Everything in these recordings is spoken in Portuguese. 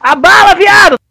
A bala, viado!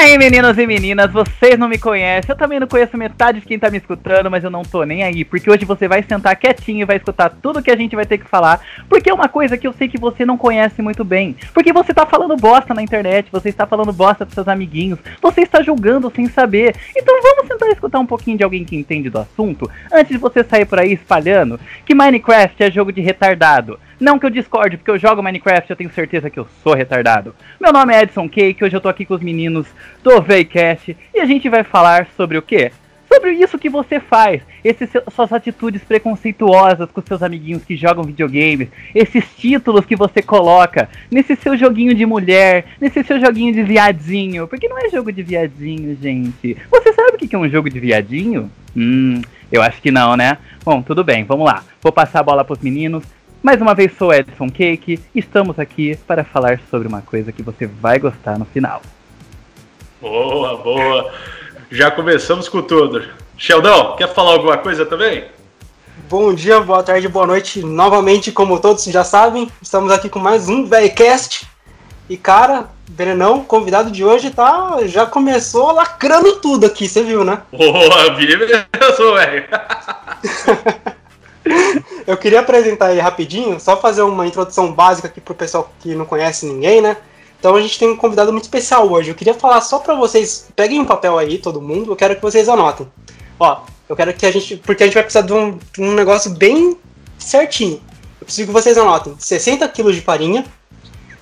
Aí, meninos e meninas, vocês não me conhecem, eu também não conheço metade de quem tá me escutando, mas eu não tô nem aí, porque hoje você vai sentar quietinho e vai escutar tudo que a gente vai ter que falar, porque é uma coisa que eu sei que você não conhece muito bem, porque você tá falando bosta na internet, você está falando bosta pros seus amiguinhos, você está julgando sem saber, então vamos tentar escutar um pouquinho de alguém que entende do assunto, antes de você sair por aí espalhando que Minecraft é jogo de retardado. Não que eu discorde, porque eu jogo Minecraft, eu tenho certeza que eu sou retardado. Meu nome é Edson Cake, hoje eu tô aqui com os meninos do Veicast e a gente vai falar sobre o quê? Sobre isso que você faz, esses seu- suas atitudes preconceituosas com seus amiguinhos que jogam videogames, esses títulos que você coloca nesse seu joguinho de mulher, nesse seu joguinho de viadinho, porque não é jogo de viadinho, gente. Você sabe o que é um jogo de viadinho? Hum, eu acho que não, né? Bom, tudo bem, vamos lá. Vou passar a bola pros meninos. Mais uma vez sou Edson Cake, estamos aqui para falar sobre uma coisa que você vai gostar no final. Boa, boa. Já começamos com tudo. Sheldon, quer falar alguma coisa também? Bom dia, boa tarde, boa noite. Novamente, como todos já sabem, estamos aqui com mais um Velcast. E cara, Brenão, convidado de hoje, tá já começou lacrando tudo aqui, você viu, né? Boa, vi mesmo, velho. Eu queria apresentar ele rapidinho, só fazer uma introdução básica aqui pro pessoal que não conhece ninguém, né? Então a gente tem um convidado muito especial hoje. Eu queria falar só pra vocês, peguem um papel aí, todo mundo, eu quero que vocês anotem. Ó, eu quero que a gente, porque a gente vai precisar de um, de um negócio bem certinho. Eu preciso que vocês anotem 60 kg de farinha,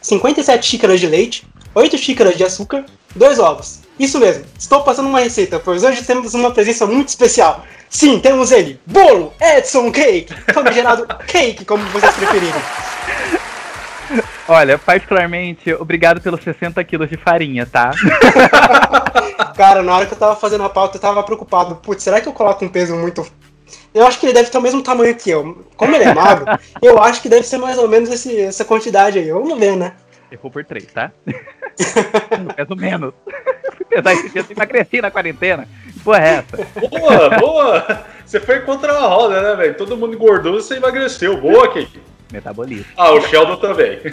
57 xícaras de leite, 8 xícaras de açúcar, 2 ovos. Isso mesmo, estou passando uma receita, pois hoje temos uma presença muito especial. Sim, temos ele, Bolo Edson Cake, famigerado Cake, como vocês preferirem. Olha, particularmente, obrigado pelos 60 quilos de farinha, tá? Cara, na hora que eu tava fazendo a pauta, eu tava preocupado. Putz, será que eu coloco um peso muito. Eu acho que ele deve ter o mesmo tamanho que eu. Como ele é magro, eu acho que deve ser mais ou menos esse- essa quantidade aí. Vamos ver, né? Errou por 3, tá? Não peso menos. Pesar esse dia, eu emagreci na quarentena. Porra, é essa? Boa, boa. Você foi contra a roda, né, velho? Todo mundo engordou, você emagreceu. Boa, Kiki. Metabolismo. Ah, o Sheldon também.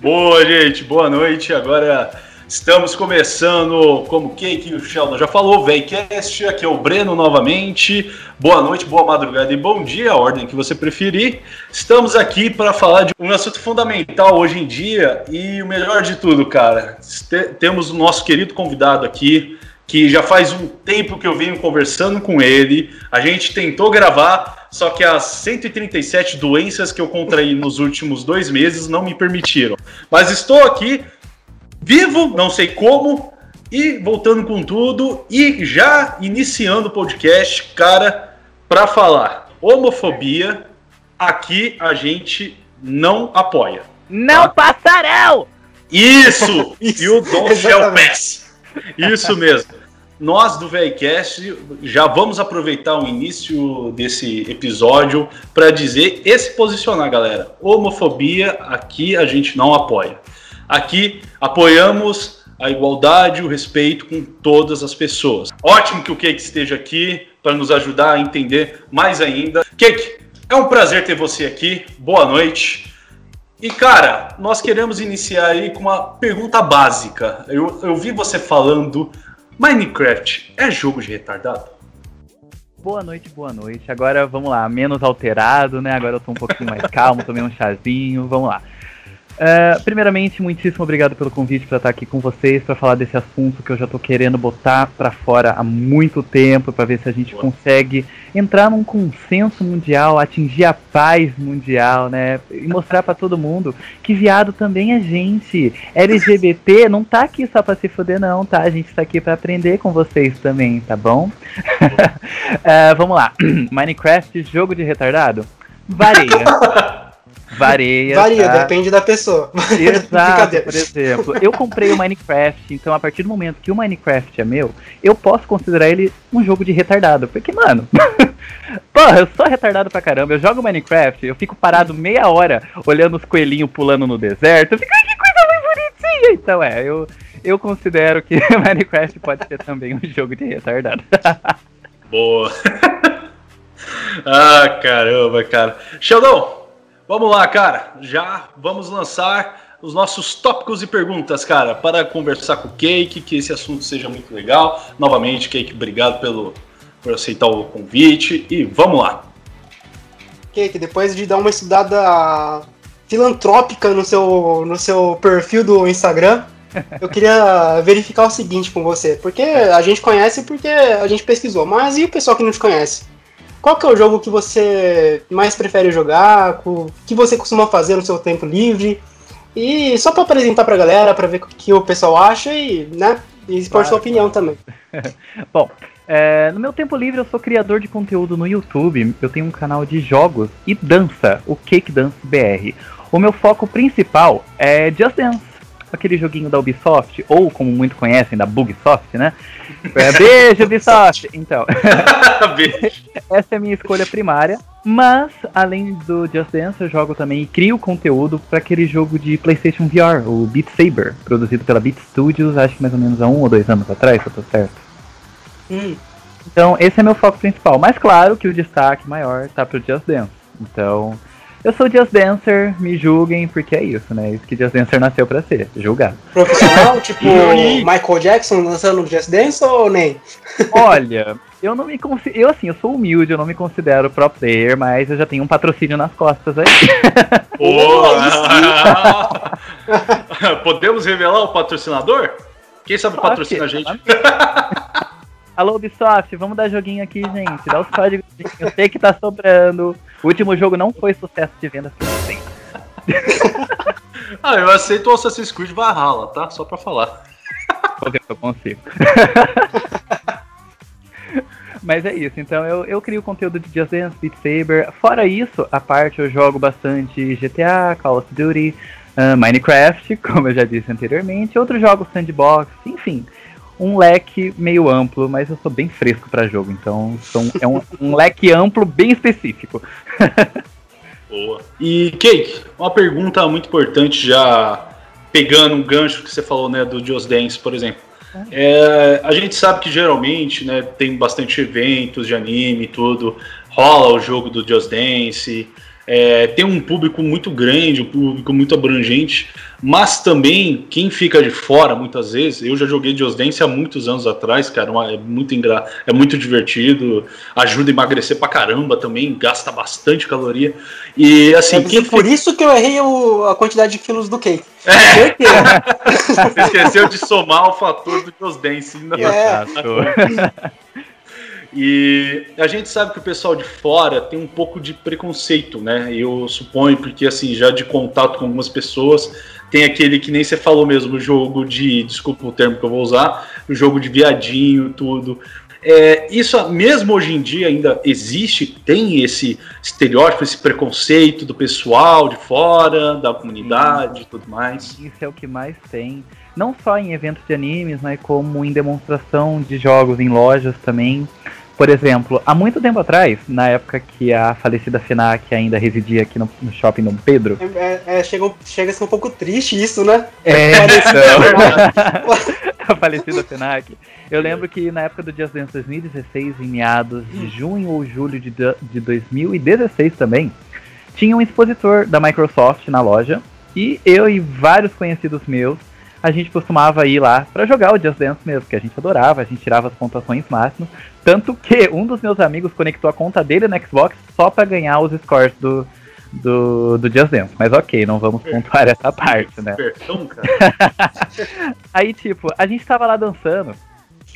Boa, gente. Boa noite. Agora estamos começando, como que que o Sheldon já falou, Veycast. Aqui é o Breno novamente. Boa noite, boa madrugada e bom dia, a ordem que você preferir. Estamos aqui para falar de um assunto fundamental hoje em dia e o melhor de tudo, cara. te- Temos o nosso querido convidado aqui, que já faz um tempo que eu venho conversando com ele. A gente tentou gravar, só que as 137 doenças que eu contraí nos últimos dois meses não me permitiram. Mas estou aqui, vivo, não sei como, e voltando com tudo, e já iniciando o podcast, cara, para falar homofobia, aqui a gente não apoia. Não passarão! Isso! Isso, e o Dom Shell. Pass. Isso mesmo. Nós do VEICast já vamos aproveitar o início desse episódio para dizer e se posicionar, galera. Homofobia aqui a gente não apoia. Aqui apoiamos a igualdade, o respeito com todas as pessoas. Ótimo que o Cake esteja aqui para nos ajudar a entender mais ainda. Cake, é um prazer ter você aqui. Boa noite. E cara, nós queremos iniciar aí com uma pergunta básica. Eu, eu vi você falando, Minecraft é jogo de retardado? Boa noite, boa noite. Agora vamos lá, menos alterado, né? Agora eu tô um pouquinho mais calmo, tomei um chazinho, vamos lá. É, primeiramente, muitíssimo obrigado pelo convite para estar aqui com vocês para falar desse assunto que eu já tô querendo botar para fora há muito tempo para ver se a gente Boa. consegue entrar num consenso mundial, atingir a paz mundial, né? E mostrar para todo mundo que viado também é gente. LGBT não tá aqui só para se fuder não, tá? A gente tá aqui para aprender com vocês também, tá bom? É, vamos lá. Minecraft, jogo de retardado? Varia. Varia. Varia, tá? depende da pessoa. Exato, por exemplo, eu comprei o Minecraft, então a partir do momento que o Minecraft é meu, eu posso considerar ele um jogo de retardado. Porque, mano, porra, eu sou retardado pra caramba. Eu jogo Minecraft, eu fico parado meia hora olhando os coelhinhos pulando no deserto. Eu fico, ai, que coisa mais bonitinha! Então, é, eu, eu considero que Minecraft pode ser também um jogo de retardado. Boa. ah, caramba, cara. Sheldon, vamos lá, cara. Já vamos lançar os nossos tópicos e perguntas, cara, para conversar com o Cake, que esse assunto seja muito legal. Novamente, Cake, obrigado pelo, por aceitar o convite e vamos lá. Cake, depois de dar uma estudada filantrópica no seu, no seu perfil do Instagram, eu queria verificar o seguinte com você. Porque a gente conhece porque a gente pesquisou, mas e o pessoal que não te conhece? Qual que é o jogo que você mais prefere jogar? O que você costuma fazer no seu tempo livre? E só para apresentar pra galera, para ver o que o pessoal acha e, né, e expor Claro, sua opinião também. Bom, é, no meu tempo livre eu sou criador de conteúdo no YouTube. Eu tenho um canal de jogos e dança, o Cake Dance BR. O meu foco principal é Just Dance, aquele joguinho da Ubisoft, ou como muito conhecem, da Bugsoft, né? É, beijo, Ubisoft! Então, Beijo. essa é a minha escolha primária. Mas, além do Just Dance, eu jogo também e crio conteúdo para aquele jogo de PlayStation VR, o Beat Saber, produzido pela Beat Studios, acho que mais ou menos há um ou dois anos atrás, se eu tô certo. Hum, Então, esse é meu foco principal. Mas claro que o destaque maior tá pro Just Dance. Então, eu sou Just Dancer, me julguem, porque é isso, né? Isso que Just Dancer nasceu pra ser, julgado. profissional, tipo Michael Jackson dançando Just Dance ou nem? Olha, eu não me considero. Eu, assim, eu sou humilde, eu não me considero pro player, mas eu já tenho um patrocínio nas costas aí. Boa. Podemos revelar o patrocinador? Quem sabe patrocina a gente? Alô, Ubisoft, vamos dar joguinho aqui, gente. Dá os códigos. Eu sei que tá sobrando. O último jogo não foi sucesso de venda. Sim. Ah, eu aceito o Assassin's Creed Valhalla, tá? Só pra falar. Se eu consigo. Mas é isso, então eu, eu crio conteúdo de Just Dance, Beat Saber. Fora isso, a parte eu jogo bastante GTA, Call of Duty, ah, Minecraft, como eu já disse anteriormente, outros jogos sandbox, enfim. Um leque meio amplo, mas eu sou bem fresco pra jogo, então são, é um, um leque amplo bem específico. Boa. E, Cake, uma pergunta muito importante, já pegando um gancho que você falou, né, do Just Dance, por exemplo. É, a gente sabe que geralmente, né, tem bastante eventos de anime e tudo, rola o jogo do Just Dance, é, tem um público muito grande, um público muito abrangente, mas também quem fica de fora, muitas vezes, eu já joguei Just Dance há muitos anos atrás, cara, uma- é muito engra... é muito divertido, ajuda a emagrecer pra caramba também, gasta bastante caloria. E assim, Deve quem por isso que eu errei o- a quantidade de quilos do cake. É. Certeza. Você esqueceu de somar o fator do Just Dance. Não. É. E a gente sabe que o pessoal de fora tem um pouco de preconceito, né? Eu suponho, porque assim, já de contato com algumas pessoas, tem aquele que nem você falou mesmo, o jogo de. Desculpa o termo que eu vou usar, o jogo de viadinho, tudo. É, isso mesmo hoje em dia ainda existe, tem esse estereótipo, esse preconceito do pessoal de fora, da comunidade e tudo mais. Isso é o que mais tem. Não só em eventos de animes, mas como em demonstração de jogos em lojas também. Por exemplo, há muito tempo atrás, na época que a falecida FENAC ainda residia aqui no, no shopping Dom Pedro. É, é, chega, chega a ser um pouco triste isso, né? É, a falecida FENAC. Eu lembro que na época do Just Dance 2016, em meados de junho ou julho de, de 2016 também, tinha um expositor da Microsoft na loja. E eu e vários conhecidos meus, a gente costumava ir lá pra jogar o Just Dance mesmo, que a gente adorava, a gente tirava as pontuações máximas. Tanto que um dos meus amigos conectou a conta dele no Xbox só pra ganhar os scores do, do, do Just Dance. Mas ok, não vamos pontuar essa parte, né? Aí, tipo, a gente tava lá dançando.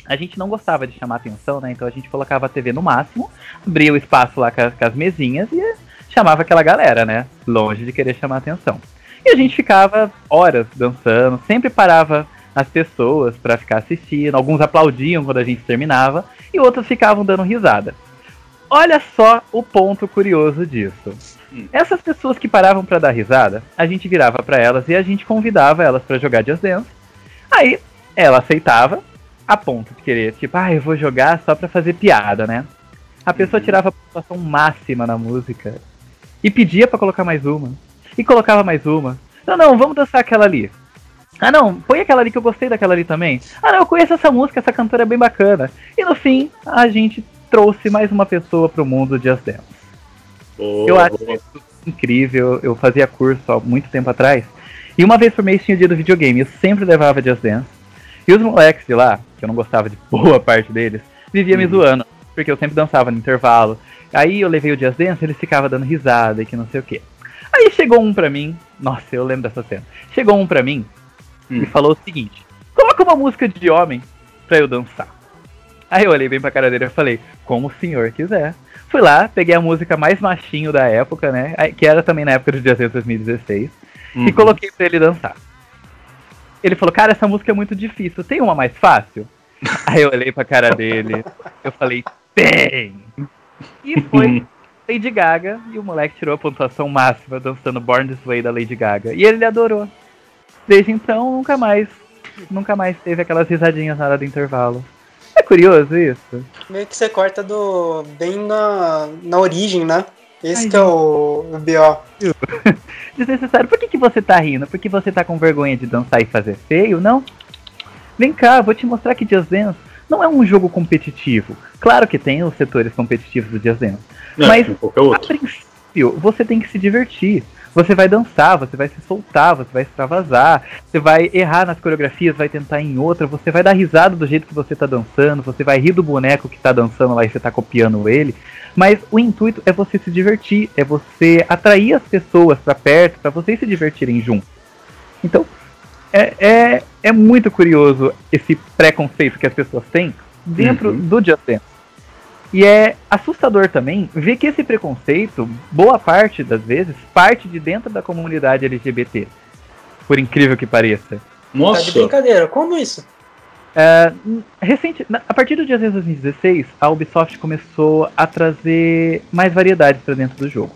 A gente não gostava de chamar atenção, né? Então a gente colocava a TV no máximo, abria o espaço lá com as, com as mesinhas e chamava aquela galera, né? Longe de querer chamar atenção. E a gente ficava horas dançando, sempre parava as pessoas pra ficar assistindo. Alguns aplaudiam quando a gente terminava e outros ficavam dando risada. Olha só o ponto curioso disso. Hum. Essas pessoas que paravam pra dar risada, a gente virava pra elas e a gente convidava elas pra jogar Just Dance. Aí ela aceitava, a ponto de querer, tipo, ah, eu vou jogar só pra fazer piada, né? A pessoa Uhum. tirava a pontuação máxima na música e pedia pra colocar mais uma. E colocava mais uma. Não, não, vamos dançar aquela ali. Ah não, põe aquela ali que eu gostei daquela ali também. Ah não, eu conheço essa música, essa cantora é bem bacana. E no fim, a gente trouxe mais uma pessoa pro mundo Just Dance. Boa, Eu acho isso incrível. Eu fazia curso há muito tempo atrás. E uma vez por mês tinha o dia do videogame. Eu sempre levava Just Dance. E os moleques de lá, que eu não gostava de boa parte deles, viviam me Uhum. zoando. Porque eu sempre dançava no intervalo. Aí eu levei o Just Dance, eles ficavam dando risada e que não sei o quê. Aí chegou um pra mim. Nossa, eu lembro dessa cena. Chegou um pra mim Hum. e falou o seguinte: Coloca uma música de homem pra eu dançar. Aí eu olhei bem pra cara dele e falei, como o senhor quiser. Fui lá, peguei a música mais machinho da época, né? Que era também na época do Dia 2016, e Uhum. coloquei pra ele dançar. Ele falou, cara, essa música é muito difícil, tem uma mais fácil? Aí eu olhei pra cara dele, eu falei, tem! E foi Lady Gaga, e o moleque tirou a pontuação máxima dançando Born This Way da Lady Gaga. E ele adorou. Desde então, nunca mais, nunca mais teve aquelas risadinhas na hora do intervalo. É curioso isso? Meio que você corta do bem na, na origem, né? Esse Ai, que é o, o BO. Desnecessário. Por que, que você tá rindo? Porque você tá com vergonha de dançar e fazer feio? Não? Vem cá, vou te mostrar que Just Dance não é um jogo competitivo. Claro que tem os setores competitivos do Just Dance. Não, mas- A princípio, você tem que se divertir. Você vai dançar, você vai se soltar, você vai extravasar, você vai errar nas coreografias, vai tentar em outra, você vai dar risada do jeito que você tá dançando, você vai rir do boneco que tá dançando lá e você tá copiando ele. Mas o intuito é você se divertir, é você atrair as pessoas pra perto, pra vocês se divertirem juntos. Então, é, é, é muito curioso esse preconceito que as pessoas têm dentro Uhum. do Just Dance. E é assustador também ver que esse preconceito, boa parte das vezes, parte de dentro da comunidade LGBT. Por incrível que pareça. Tá de Nossa, brincadeira. Como isso? É, recente, a partir do dia 2016, a Ubisoft começou a trazer mais variedades para dentro do jogo.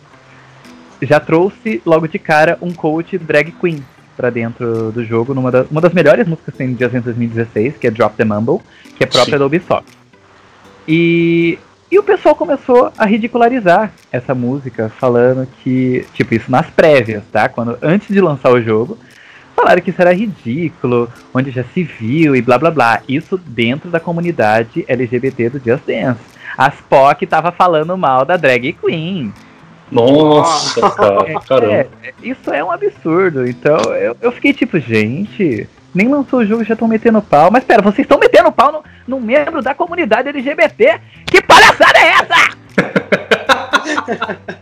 Já trouxe logo de cara um coach drag queen para dentro do jogo, numa da- uma das melhores músicas que tem no dia 2016, que é Drop the Mumble, que é própria Sim. da Ubisoft. E, e o pessoal começou a ridicularizar essa música, falando que, tipo, isso nas prévias, tá? Quando antes de lançar o jogo, falaram que isso era ridículo, onde já se viu e blá blá blá. Isso dentro da comunidade LGBT do Just Dance. As POC tava falando mal da drag queen. nossa, cara, caramba. É, isso é um absurdo. Então eu, eu fiquei tipo, gente, nem lançou o jogo e já estão metendo pau. Mas pera, vocês estão metendo pau no, num membro da comunidade LGBT? Que palhaçada é essa?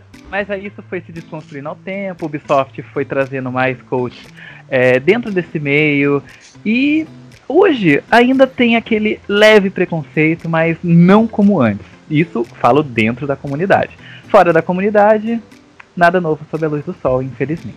Mas aí isso foi se desconstruindo ao tempo, o Ubisoft foi trazendo mais coaches é, dentro desse meio. E hoje ainda tem aquele leve preconceito, mas não como antes. Isso falo dentro da comunidade. Fora da comunidade, nada novo sob a luz do sol, infelizmente.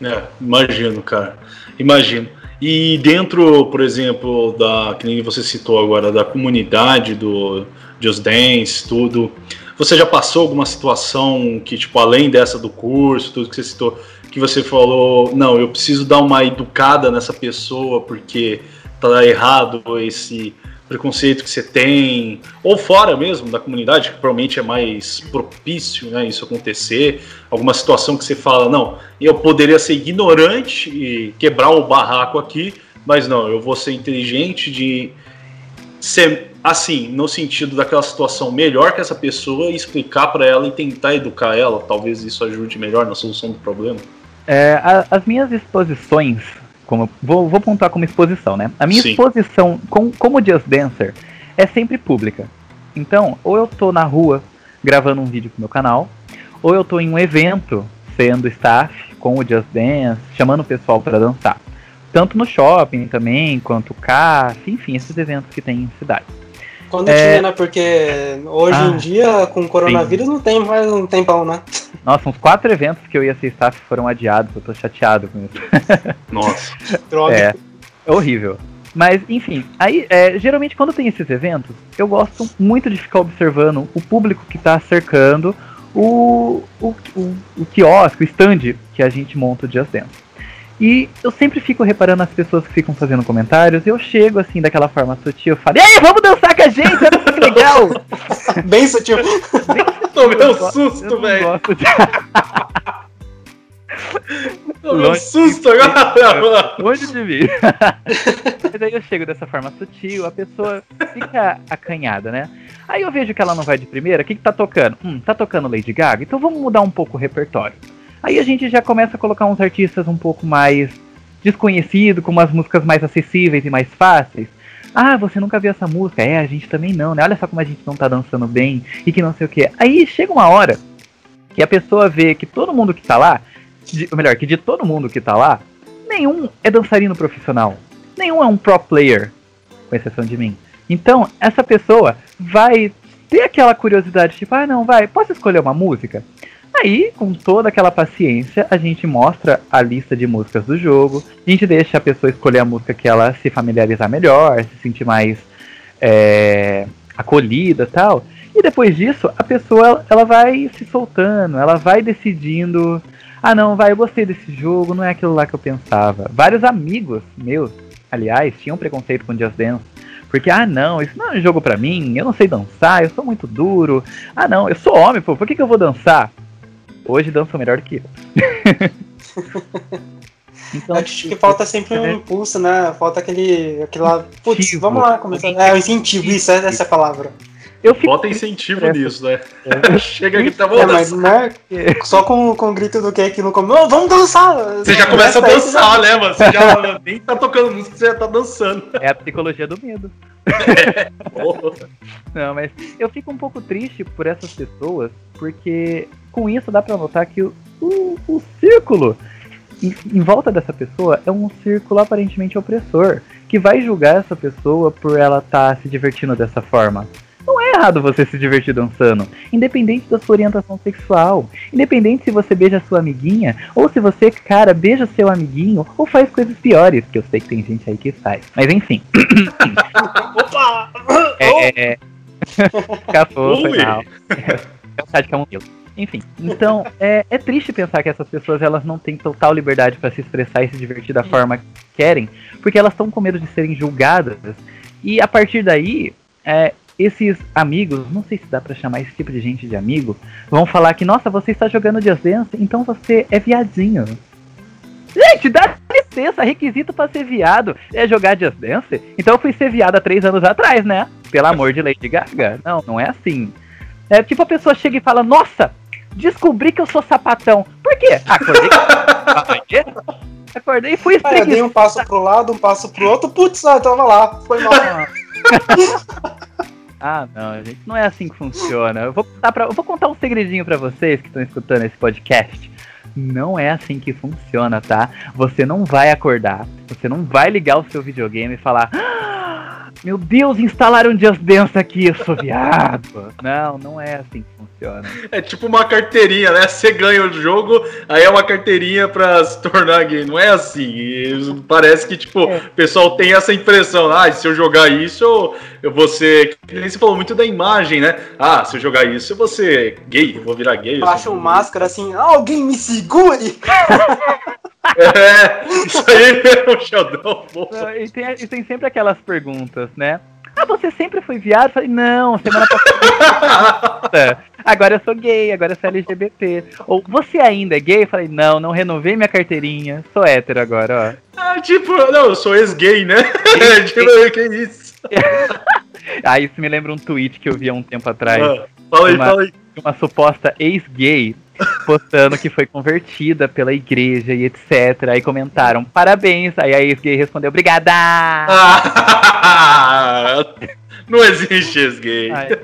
É, imagino, cara. Imagino. E dentro, por exemplo, da que você citou agora, da comunidade do Just Dance, tudo, você já passou alguma situação que, tipo, além dessa do curso, tudo que você citou, que você falou, não, eu preciso dar uma educada nessa pessoa porque tá errado esse preconceito que você tem, ou fora mesmo da comunidade, que provavelmente é mais propício, né, isso acontecer, alguma situação que você fala, não, eu poderia ser ignorante e quebrar o barraco aqui, mas não, eu vou ser inteligente de ser assim, no sentido daquela situação melhor que essa pessoa e explicar para ela e tentar educar ela, talvez isso ajude melhor na solução do problema. É, as minhas exposições, como vou, vou pontuar como exposição, né? A minha Sim. exposição com, como Just Dancer é sempre pública. Então, ou eu tô na rua gravando um vídeo pro meu canal, ou eu tô em um evento sendo staff com o Just Dance, chamando o pessoal para dançar. Tanto no shopping também, quanto CAF, enfim, esses eventos que tem em cidade. Quando É. tinha, né? Porque hoje Ah, em dia, com o coronavírus, não tem mais um tempão, né? Nossa, uns quatro eventos que eu ia ser staff foram adiados, eu tô chateado com isso. Nossa. Droga. É, é horrível. Mas, enfim, aí, é, geralmente quando tem esses eventos, eu gosto muito de ficar observando o público que tá cercando o, o, o, o quiosque, o stand que a gente monta o Just Dance. E eu sempre fico reparando as pessoas que ficam fazendo comentários, eu chego assim, daquela forma sutil, eu falo, e aí, vamos dançar com a gente, olha que legal! Bem sutil. Tomei Eu um go- eu susto, não velho. Tomei um susto agora. Longe de mim. Mas aí eu chego dessa forma sutil, a pessoa fica acanhada, né? Aí eu vejo que ela não vai de primeira, o que, que tá tocando? Hum, tá tocando Lady Gaga, então vamos mudar um pouco o repertório. Aí a gente já começa a colocar uns artistas um pouco mais desconhecidos, com umas músicas mais acessíveis e mais fáceis. Ah, você nunca viu essa música? É, a gente também não, né? Olha só como a gente não tá dançando bem e que não sei o que. Aí chega uma hora que a pessoa vê que todo mundo que tá lá, de, ou melhor, que de todo mundo que tá lá, nenhum é dançarino profissional. Nenhum é um pro player, com exceção de mim. Então, essa pessoa vai ter aquela curiosidade, tipo, ah, não, vai, posso escolher uma música? Aí, com toda aquela paciência, a gente mostra a lista de músicas do jogo, a gente deixa a pessoa escolher a música que ela se familiarizar melhor, se sentir mais é, acolhida tal. E depois disso, a pessoa ela vai se soltando, ela vai decidindo. Ah, não, vai, eu gostei desse jogo, não é aquilo lá que eu pensava. Vários amigos meus, aliás, tinham preconceito com Just Dance. Porque, ah, não, isso não é um jogo pra mim, eu não sei dançar, eu sou muito duro. Ah, não, eu sou homem, pô, por que, que eu vou dançar? Hoje dançam melhor do que eu. então, Acho que falta sempre um é. impulso, né? Falta aquele. aquela. Putz, Incentivo. vamos lá começar. É, o incentivo, isso, essa é a palavra. eu fico Bota incentivo nisso, né? É. Chega aqui, tá É, bom. mas não é só com, com o grito do Cake no começo. "Ô, vamos dançar! Você já começa a Aí, dançar, né, mano? Você já nem tá tocando música, você já tá dançando. É a psicologia do medo. Porra. Não, mas eu fico um pouco triste por essas pessoas, porque com isso dá pra notar que o, o, o círculo em, em volta dessa pessoa é um círculo aparentemente opressor, que vai julgar essa pessoa por ela estar se divertindo dessa forma. Não é errado você se divertir dançando, independente da sua orientação sexual, independente se você beija sua amiguinha, ou se você, cara, beija seu amiguinho, ou faz coisas piores, que eu sei que tem gente aí que faz. Mas enfim. Opa! É. Cafô, foi Ui. mal. É o chá de camomila. Enfim, então é, é triste pensar que essas pessoas elas não têm total liberdade para se expressar e se divertir da forma que querem, porque elas estão com medo de serem julgadas. E a partir daí, é, esses amigos, não sei se dá pra chamar esse tipo de gente de amigo, vão falar que, nossa, você está jogando Just Dance, então você é viadinho. Gente, dá licença, requisito pra ser viado é jogar Just Dance? Então eu fui ser viado há três anos atrás, né? Pelo amor de Lady Gaga. Não, não é assim. É tipo a pessoa chega e fala, nossa, descobri que eu sou sapatão. Por quê? Acordei. Acordei, e fui eu dei um passo pro lado, um passo pro outro, putz, ah, eu tava lá, foi mal. Ah, não, gente, não é assim que funciona. Eu vou contar, pra, eu vou contar um segredinho pra vocês que estão escutando esse podcast. Não é assim que funciona, tá? Você não vai acordar, você não vai ligar o seu videogame e falar: "Ah, Meu Deus, instalaram Just Dance aqui, eu sou viado. Não, não é assim que funciona. É tipo uma carteirinha, né? Você ganha o jogo, aí é uma carteirinha pra se tornar gay. Não é assim. E Parece que, tipo, É. o pessoal tem essa impressão. Ah, se eu jogar isso, eu, eu vou ser. nem Você falou muito da imagem, né? Ah, se eu jogar isso, eu vou ser gay, eu vou virar gay. eu Baixa um máscara assim, "Ah, alguém me segure! É, isso aí é o Sheldon. E tem, e tem sempre aquelas perguntas, né? Ah, você sempre foi viado? Eu falei, não, semana passada. Agora eu sou gay, agora eu sou LGBT. Ou você ainda é gay? Eu falei, não, não renovei minha carteirinha, sou hétero agora, ó. Ah, tipo, não, eu sou ex-gay, né? tipo, que isso? Ah, isso me lembra um tweet que eu vi há um tempo atrás. Ah, fala aí, Uma- fala aí. Uma suposta ex-gay postando que foi convertida pela igreja e etc. Aí comentaram, parabéns. Aí a ex-gay respondeu, obrigada! Não existe ex-gay. Deus,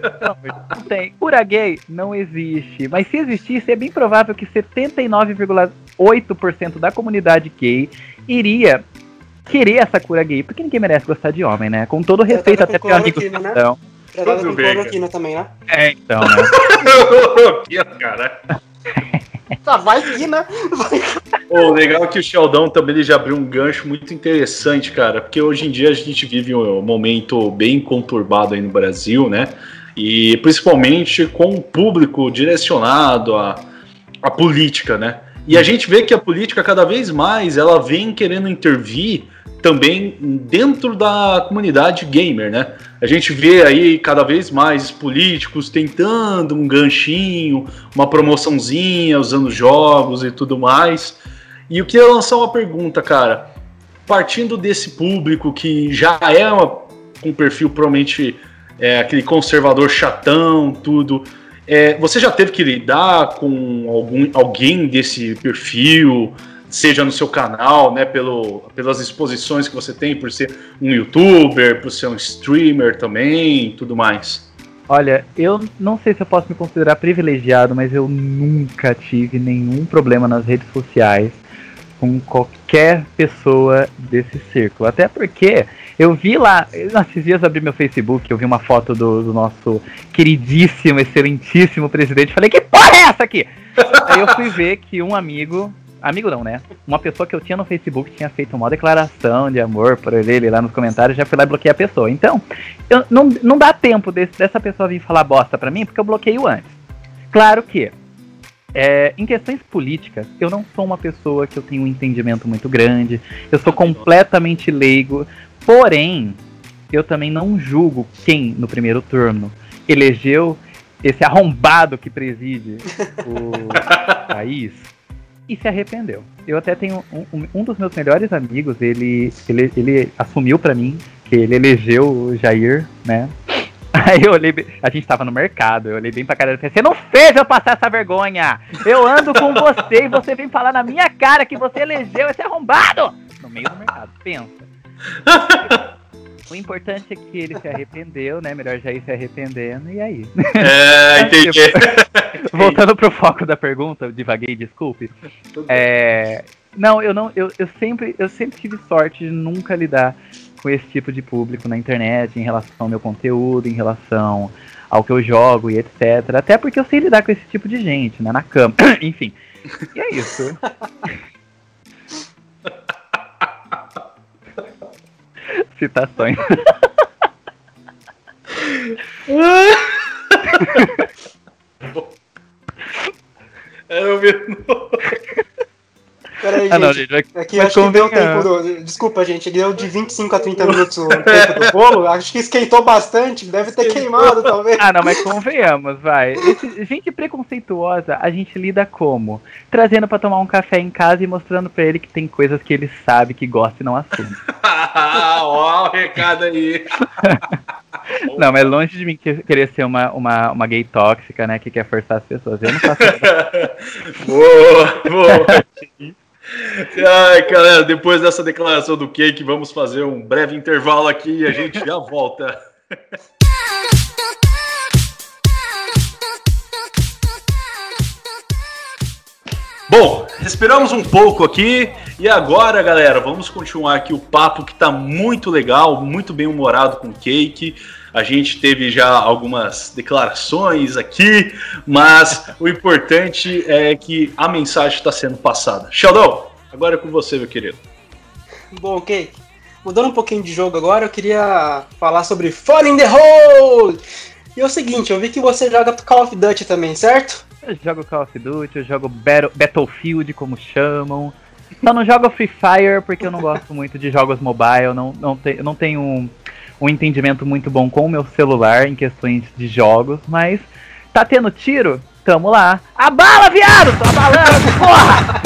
não tem. Cura gay não existe. Mas se existisse, é bem provável que 79,8% da comunidade gay iria querer essa cura gay. Porque ninguém merece gostar de homem, né? Com todo respeito até com teu amigo cloroquina, né? cristão. Tratada Tudo com cloroquina também, né? É, então, né? Que cara. Tá, vai que, né? Vai. O legal é que o Sheldon também ele já abriu um gancho muito interessante, cara, porque hoje em dia a gente vive um momento bem conturbado aí no Brasil, né? E principalmente com o público direcionado à, à política, né? E a gente vê que a política cada vez mais ela vem querendo intervir também dentro da comunidade gamer, né? A gente vê aí cada vez mais políticos tentando um ganchinho, uma promoçãozinha, usando jogos e tudo mais. E eu queria lançar uma pergunta, cara. Partindo desse público que já é uma- um perfil provavelmente é, aquele conservador chatão, tudo. É, você já teve que lidar com algum, alguém desse perfil, seja no seu canal, né, pelo, pelas exposições que você tem por ser um youtuber, por ser um streamer também, tudo mais? Olha, eu não sei se eu posso me considerar privilegiado, mas eu nunca tive nenhum problema nas redes sociais com qualquer pessoa desse círculo. Até porque eu vi lá, esses dias eu abri meu Facebook, eu vi uma foto do, do nosso queridíssimo, excelentíssimo presidente. Falei, que porra é essa aqui? Aí eu fui ver que um amigo, amigo não, né? Uma pessoa que eu tinha no Facebook tinha feito uma declaração de amor por ele lá nos comentários, já fui lá e bloqueei a pessoa. Então, eu, não, não dá tempo desse- dessa pessoa vir falar bosta pra mim, porque eu bloqueio antes. Claro que é, em questões políticas, eu não sou uma pessoa que eu tenho um entendimento muito grande, eu sou completamente leigo, porém, eu também não julgo quem, no primeiro turno, elegeu esse arrombado que preside o país e se arrependeu. Eu até tenho um, um- dos meus melhores amigos, ele, ele, ele assumiu pra mim que ele elegeu o Jair, né? Aí eu olhei, a gente tava no mercado, eu olhei bem pra cara dele e falei, você não fez eu passar essa vergonha! Eu ando com você e você vem falar na minha cara que você elegeu esse arrombado! No meio do mercado, pensa. O importante é que ele se arrependeu, né? Melhor já ir se arrependendo, e aí? É, entendi. Voltando pro foco da pergunta, eu divaguei, desculpe. É, não, eu não, eu, eu sempre, eu sempre tive sorte de nunca lidar com esse tipo de público na internet, em relação ao meu conteúdo, em relação ao que eu jogo e etc. Até porque eu sei lidar com esse tipo de gente, né? Na cama. Enfim. E é isso. Citações. É, eu vi. Peraí, Ah, não, gente. vai, Aqui vai acho que deu convenhar. tempo do. Desculpa, gente, deu de 25 a 30 minutos o tempo do bolo. Acho que esquentou bastante, deve ter queimado, talvez. Ah, não, mas convenhamos, vai. Esse- gente preconceituosa, a gente lida como? Trazendo pra tomar um café em casa e mostrando pra ele que tem coisas que ele sabe que gosta e não assume. Ó, o recado aí. Não, mas longe de mim que- querer ser uma, uma, uma gay tóxica, né, que quer forçar as pessoas. Eu não faço boa, boa. Ai, galera, depois dessa declaração do Cake, vamos fazer um breve intervalo aqui e a gente já volta. Bom, respiramos um pouco aqui e agora, galera, vamos continuar aqui o papo que tá muito legal, muito bem humorado com o Cake. A gente teve já algumas declarações aqui, mas o importante é que a mensagem está sendo passada. Sheldon, agora é com você, meu querido. Bom, ok. Mudando um pouquinho de jogo agora, eu queria falar sobre Fall in the Hole! E é o seguinte, eu vi que você joga Call of Duty também, certo? Eu jogo Call of Duty, eu jogo Battle- Battlefield, como chamam. Só não jogo Free Fire porque eu não gosto muito de jogos mobile, não, não, te, eu não tenho um, um entendimento muito bom com o meu celular em questões de jogos, mas tá tendo tiro? Tamo lá. A bala, viado! Tô abalando, porra!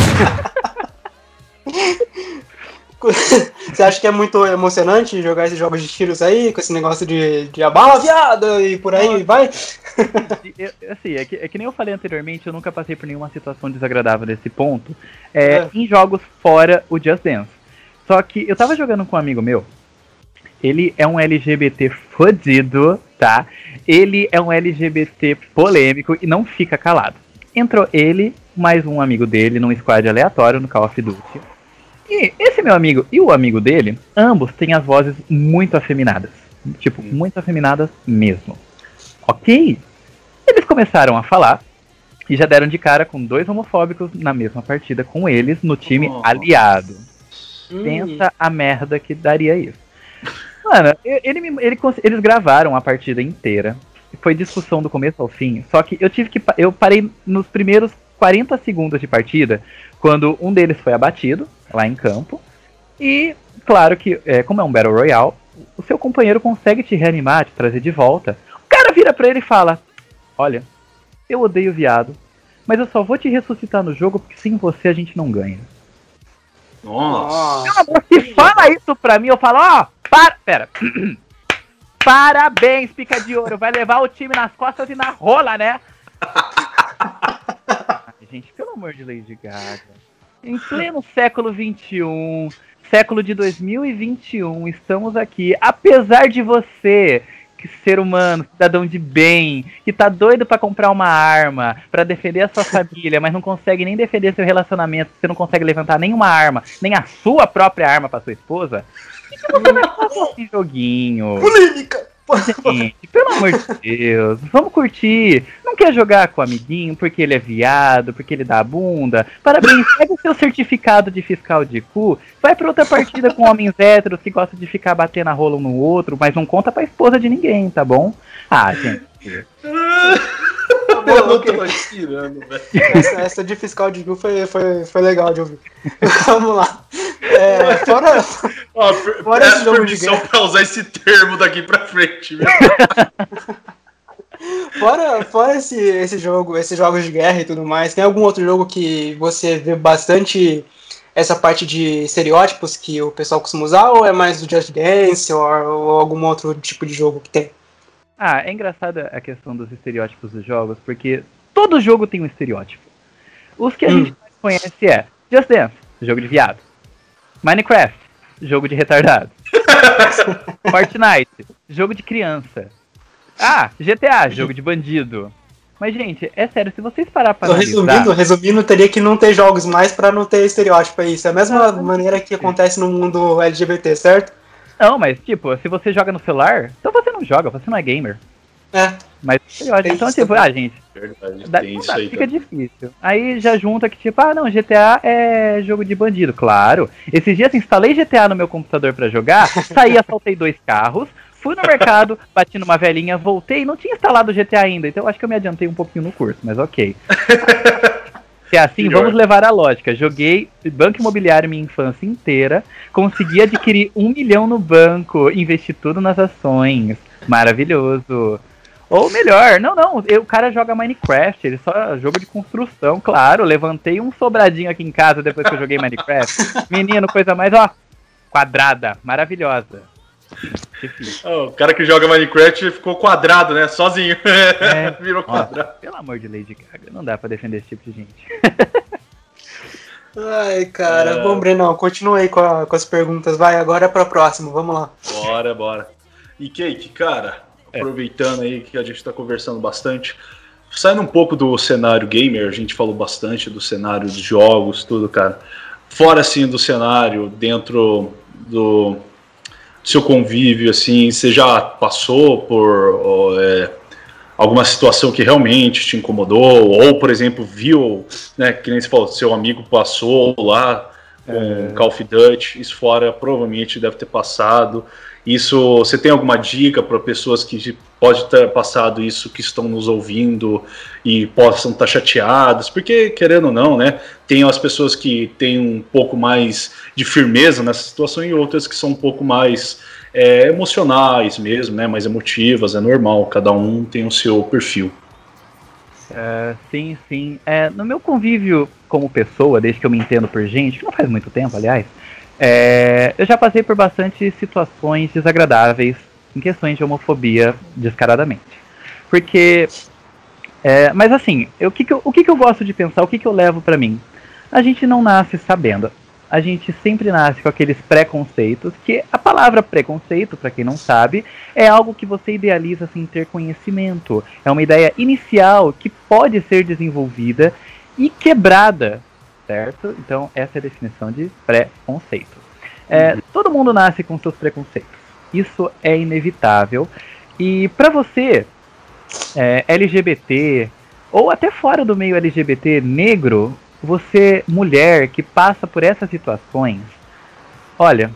Você acha que é muito emocionante jogar esses jogos de tiros aí, com esse negócio de, de a bala, viado, e por aí vai? Eu- assim, é que, é que nem eu falei anteriormente, eu nunca passei por nenhuma situação desagradável nesse ponto. É, É. Em jogos fora o Just Dance. Só que eu tava jogando com um amigo meu. Ele é um LGBT fodido, tá? Ele é um LGBT polêmico e não fica calado. Entrou ele, mais um amigo dele, num squad aleatório no Call of Duty. E esse meu amigo e o amigo dele, ambos têm as vozes muito afeminadas. Tipo, muito afeminadas mesmo. Ok? Eles começaram a falar e já deram de cara com dois homofóbicos na mesma partida com eles no time Oh. aliado. Hum, Pensa a merda que daria isso. Mano, ele me- ele eles gravaram a partida inteira. Foi discussão do começo ao fim. Só que eu tive que. Eu parei nos primeiros 40 segundos de partida, quando um deles foi abatido, lá em campo. E, claro que, é, como é um Battle Royale, o seu companheiro consegue te reanimar, te trazer de volta. O cara vira pra ele e fala: Olha, eu odeio viado, mas eu só vou te ressuscitar no jogo porque sem você a gente não ganha. Nossa. Se fala isso pra mim, eu falo, ó, para, pera. Parabéns, pica de ouro. Vai levar o time nas costas e na rola, né? Gente, pelo amor de Lady Gaga. Em pleno século XXI, século de 2021, estamos aqui. Apesar de você, que ser humano, cidadão de bem, que tá doido pra comprar uma arma pra defender a sua família, mas não consegue nem defender seu relacionamento, você não consegue levantar nenhuma arma, nem a sua própria arma pra sua esposa, por que esse joguinho? Polêmica! Gente, pelo amor de Deus, vamos curtir. Não quer jogar com o amiguinho porque ele é viado, porque ele dá a bunda? Parabéns, pega o seu certificado de fiscal de cu, vai pra outra partida com homens héteros que gostam de ficar batendo a rola um no outro, mas não conta pra esposa de ninguém, tá bom? Ah, gente. Eu não tô respirando, velho. Essa, essa de fiscal de Gu foi, foi, foi legal de ouvir. Vamos lá. É, fora, Ó, per- Fora esse peço jogo de permissão guerra. pra usar esse termo daqui pra frente, viu? fora, fora esse, esse jogo, esses jogos de guerra e tudo mais, tem algum outro jogo que você vê bastante essa parte de estereótipos que o pessoal costuma usar, ou é mais do Just Dance, ou, ou algum outro tipo de jogo que tem? Ah, é engraçada a questão dos estereótipos dos jogos, porque todo jogo tem um estereótipo. Os que a Hum. gente mais conhece é Just Dance, jogo de viado. Minecraft, jogo de retardado. Fortnite, jogo de criança. Ah, GTA, jogo de bandido. Mas, gente, é sério, se vocês parar pra Tô analisar... resumindo, resumindo, teria que não ter jogos mais pra não ter estereótipo, é isso. É a mesma maneira que acontece no mundo LGBT, certo? Não, mas, tipo, se você joga no celular, então você não joga, você não é gamer. É. Mas, estereótipo, então, isso tipo, também. ah, gente, Verdade, Dá- tem não isso dá, aí. fica Cara. difícil. Aí já junta que, tipo, ah, não, GTA é jogo de bandido. Claro. Esses dias instalei GTA no meu computador pra jogar, saí, assaltei dois carros, fui no mercado, bati numa velhinha, voltei, não tinha instalado o GTA ainda, então eu acho que eu me adiantei um pouquinho no curso, mas ok. Se é assim, Melhor. vamos levar a lógica. Joguei banco imobiliário minha infância inteira, consegui adquirir um milhão no banco, investi tudo nas ações. Maravilhoso. Ou melhor, não, não, eu- o cara joga Minecraft, ele só jogo de construção, claro. Levantei um sobradinho aqui em casa depois que eu joguei Minecraft. Menino, coisa mais, ó, quadrada, maravilhosa. Ah, o cara que joga Minecraft ficou quadrado, né? Sozinho. É. Virou quadrado. pelo amor de Lady Gaga, não dá pra defender esse tipo de gente. Ai, cara. É. Bom, Brenão, continua aí com, a- com as perguntas. Vai, agora é pra próxima, vamos lá. Bora, bora. E Cake, cara, É. aproveitando aí que a gente tá conversando bastante, saindo um pouco do cenário gamer, a gente falou bastante do cenário de jogos, tudo, cara. Fora assim do cenário, dentro do seu convívio, assim, você já passou por ó, é, alguma situação que realmente te incomodou, ou, por exemplo, viu, né, que nem você falou, seu amigo passou lá com Call of Duty, isso fora provavelmente deve ter passado. Isso, você tem alguma dica para pessoas que pode ter passado isso, que estão nos ouvindo e possam estar chateadas? Porque, querendo ou não, né, tem as pessoas que têm um pouco mais de firmeza nessa situação e outras que são um pouco mais é, emocionais mesmo, né, mais emotivas, é normal, cada um tem o seu perfil. É, sim, sim. É, no meu convívio como pessoa, desde que eu me entendo por gente, não faz muito tempo, aliás, é, eu já passei por bastante situações desagradáveis em questões de homofobia descaradamente. Porque. é, mas assim, eu- o, que, que, eu, o que, que eu gosto de pensar, o que, que eu levo pra mim? A gente não nasce sabendo. A gente sempre nasce com aqueles preconceitos, que a palavra preconceito, pra quem não sabe, é algo que você idealiza sem ter conhecimento. É uma ideia inicial que pode ser desenvolvida e quebrada, certo? Então, essa é a definição de preconceito. É, Todo mundo nasce com seus preconceitos. Isso é inevitável. E para você, é, LGBT, ou até fora do meio LGBT negro, você, mulher, que passa por essas situações, olha,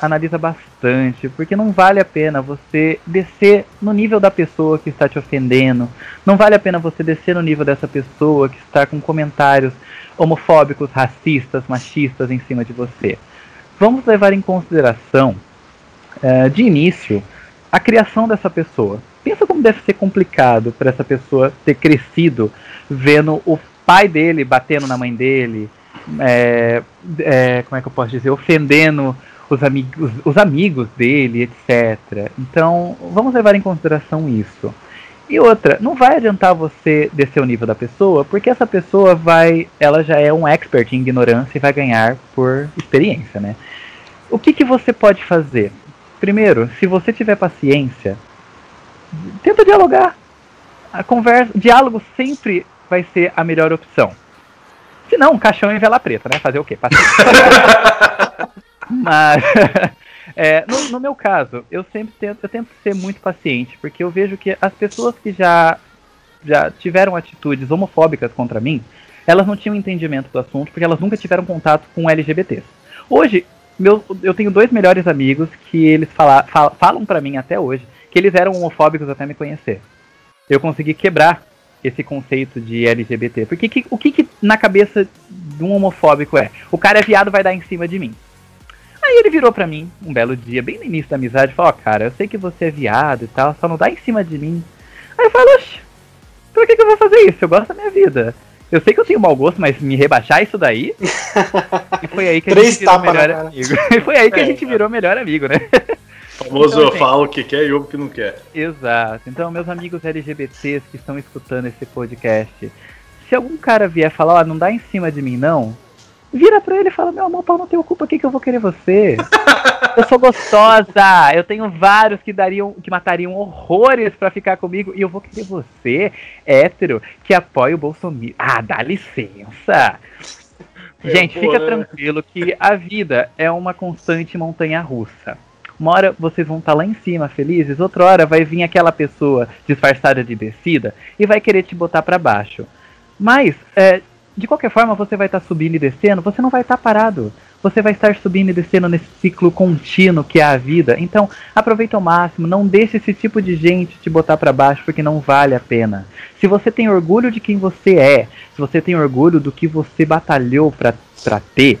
analisa bastante, porque não vale a pena você descer no nível da pessoa que está te ofendendo, não vale a pena você descer no nível dessa pessoa que está com comentários homofóbicos, racistas, machistas em cima de você. Vamos levar em consideração, eh, de início, a criação dessa pessoa. Pensa como deve ser complicado para essa pessoa ter crescido vendo o pai dele batendo na mãe dele, é, é, como é que eu posso dizer, ofendendo os amigos, os amigos dele, etc. Então, vamos levar em consideração isso. E outra, não vai adiantar você descer o nível da pessoa, porque essa pessoa vai, ela já é um expert em ignorância e vai ganhar por experiência, né? O que, que você pode fazer? Primeiro, se você tiver paciência, tenta dialogar. A conversa, diálogo sempre vai ser a melhor opção. Se não, caixão e vela preta, né? Fazer o quê? Paciência. Mas é, no, no meu caso, eu sempre tento, eu tento ser muito paciente, porque eu vejo que as pessoas que já, já tiveram atitudes homofóbicas contra mim, elas não tinham entendimento do assunto, porque elas nunca tiveram contato com LGBTs. Hoje, meu, eu tenho dois melhores amigos que eles fala, fal- falam pra mim até hoje que eles eram homofóbicos até me conhecer. Eu consegui quebrar esse conceito de LGBT. Porque que- o que, que na cabeça de um homofóbico é? O cara é viado, vai dar em cima de mim. Aí ele virou pra mim, um belo dia, bem no início da amizade, falou, ó, cara, eu sei que você é viado e tal, só não dá em cima de mim. Aí eu falei, oxe, por que, que eu vou fazer isso? Eu gosto da minha vida. Eu sei que eu tenho mau gosto, mas me rebaixar isso daí. e foi aí que a gente virou melhor amigo. E foi aí que a gente virou melhor amigo, né? Famoso Então, assim, fala o que quer e ouve o que não quer. Exato. Então, meus amigos LGBTs que estão escutando esse podcast, se algum cara vier falar, ó, não dá em cima de mim, não, vira pra ele e fala, meu amor, pau não tenho culpa, que que eu vou querer você? Eu sou gostosa, eu tenho vários que dariam, que matariam horrores pra ficar comigo, e eu vou querer você, hétero, que apoia o Bolsonaro. Ah, dá licença! É, Gente, pô, fica né? tranquilo que a vida é uma constante montanha russa. Uma hora vocês vão estar lá em cima felizes, outra hora vai vir aquela pessoa disfarçada de descida e vai querer te botar pra baixo. Mas, é, de qualquer forma, você vai estar subindo e descendo, você não vai estar parado. Você vai estar subindo e descendo nesse ciclo contínuo que é a vida. Então, aproveita ao máximo, não deixe esse tipo de gente te botar pra baixo porque não vale a pena. Se você tem orgulho de quem você é, se você tem orgulho do que você batalhou pra ter,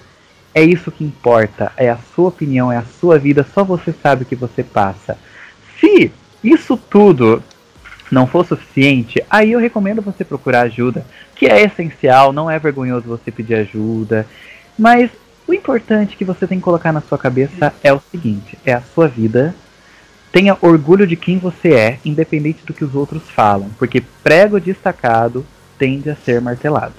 é isso que importa. É a sua opinião, é a sua vida, só você sabe o que você passa. Se isso tudo não for suficiente, aí eu recomendo você procurar ajuda, que é essencial, não é vergonhoso você pedir ajuda, mas o importante que você tem que colocar na sua cabeça é o seguinte: é a sua vida. Tenha orgulho de quem você é, independente do que os outros falam, porque prego destacado tende a ser martelado.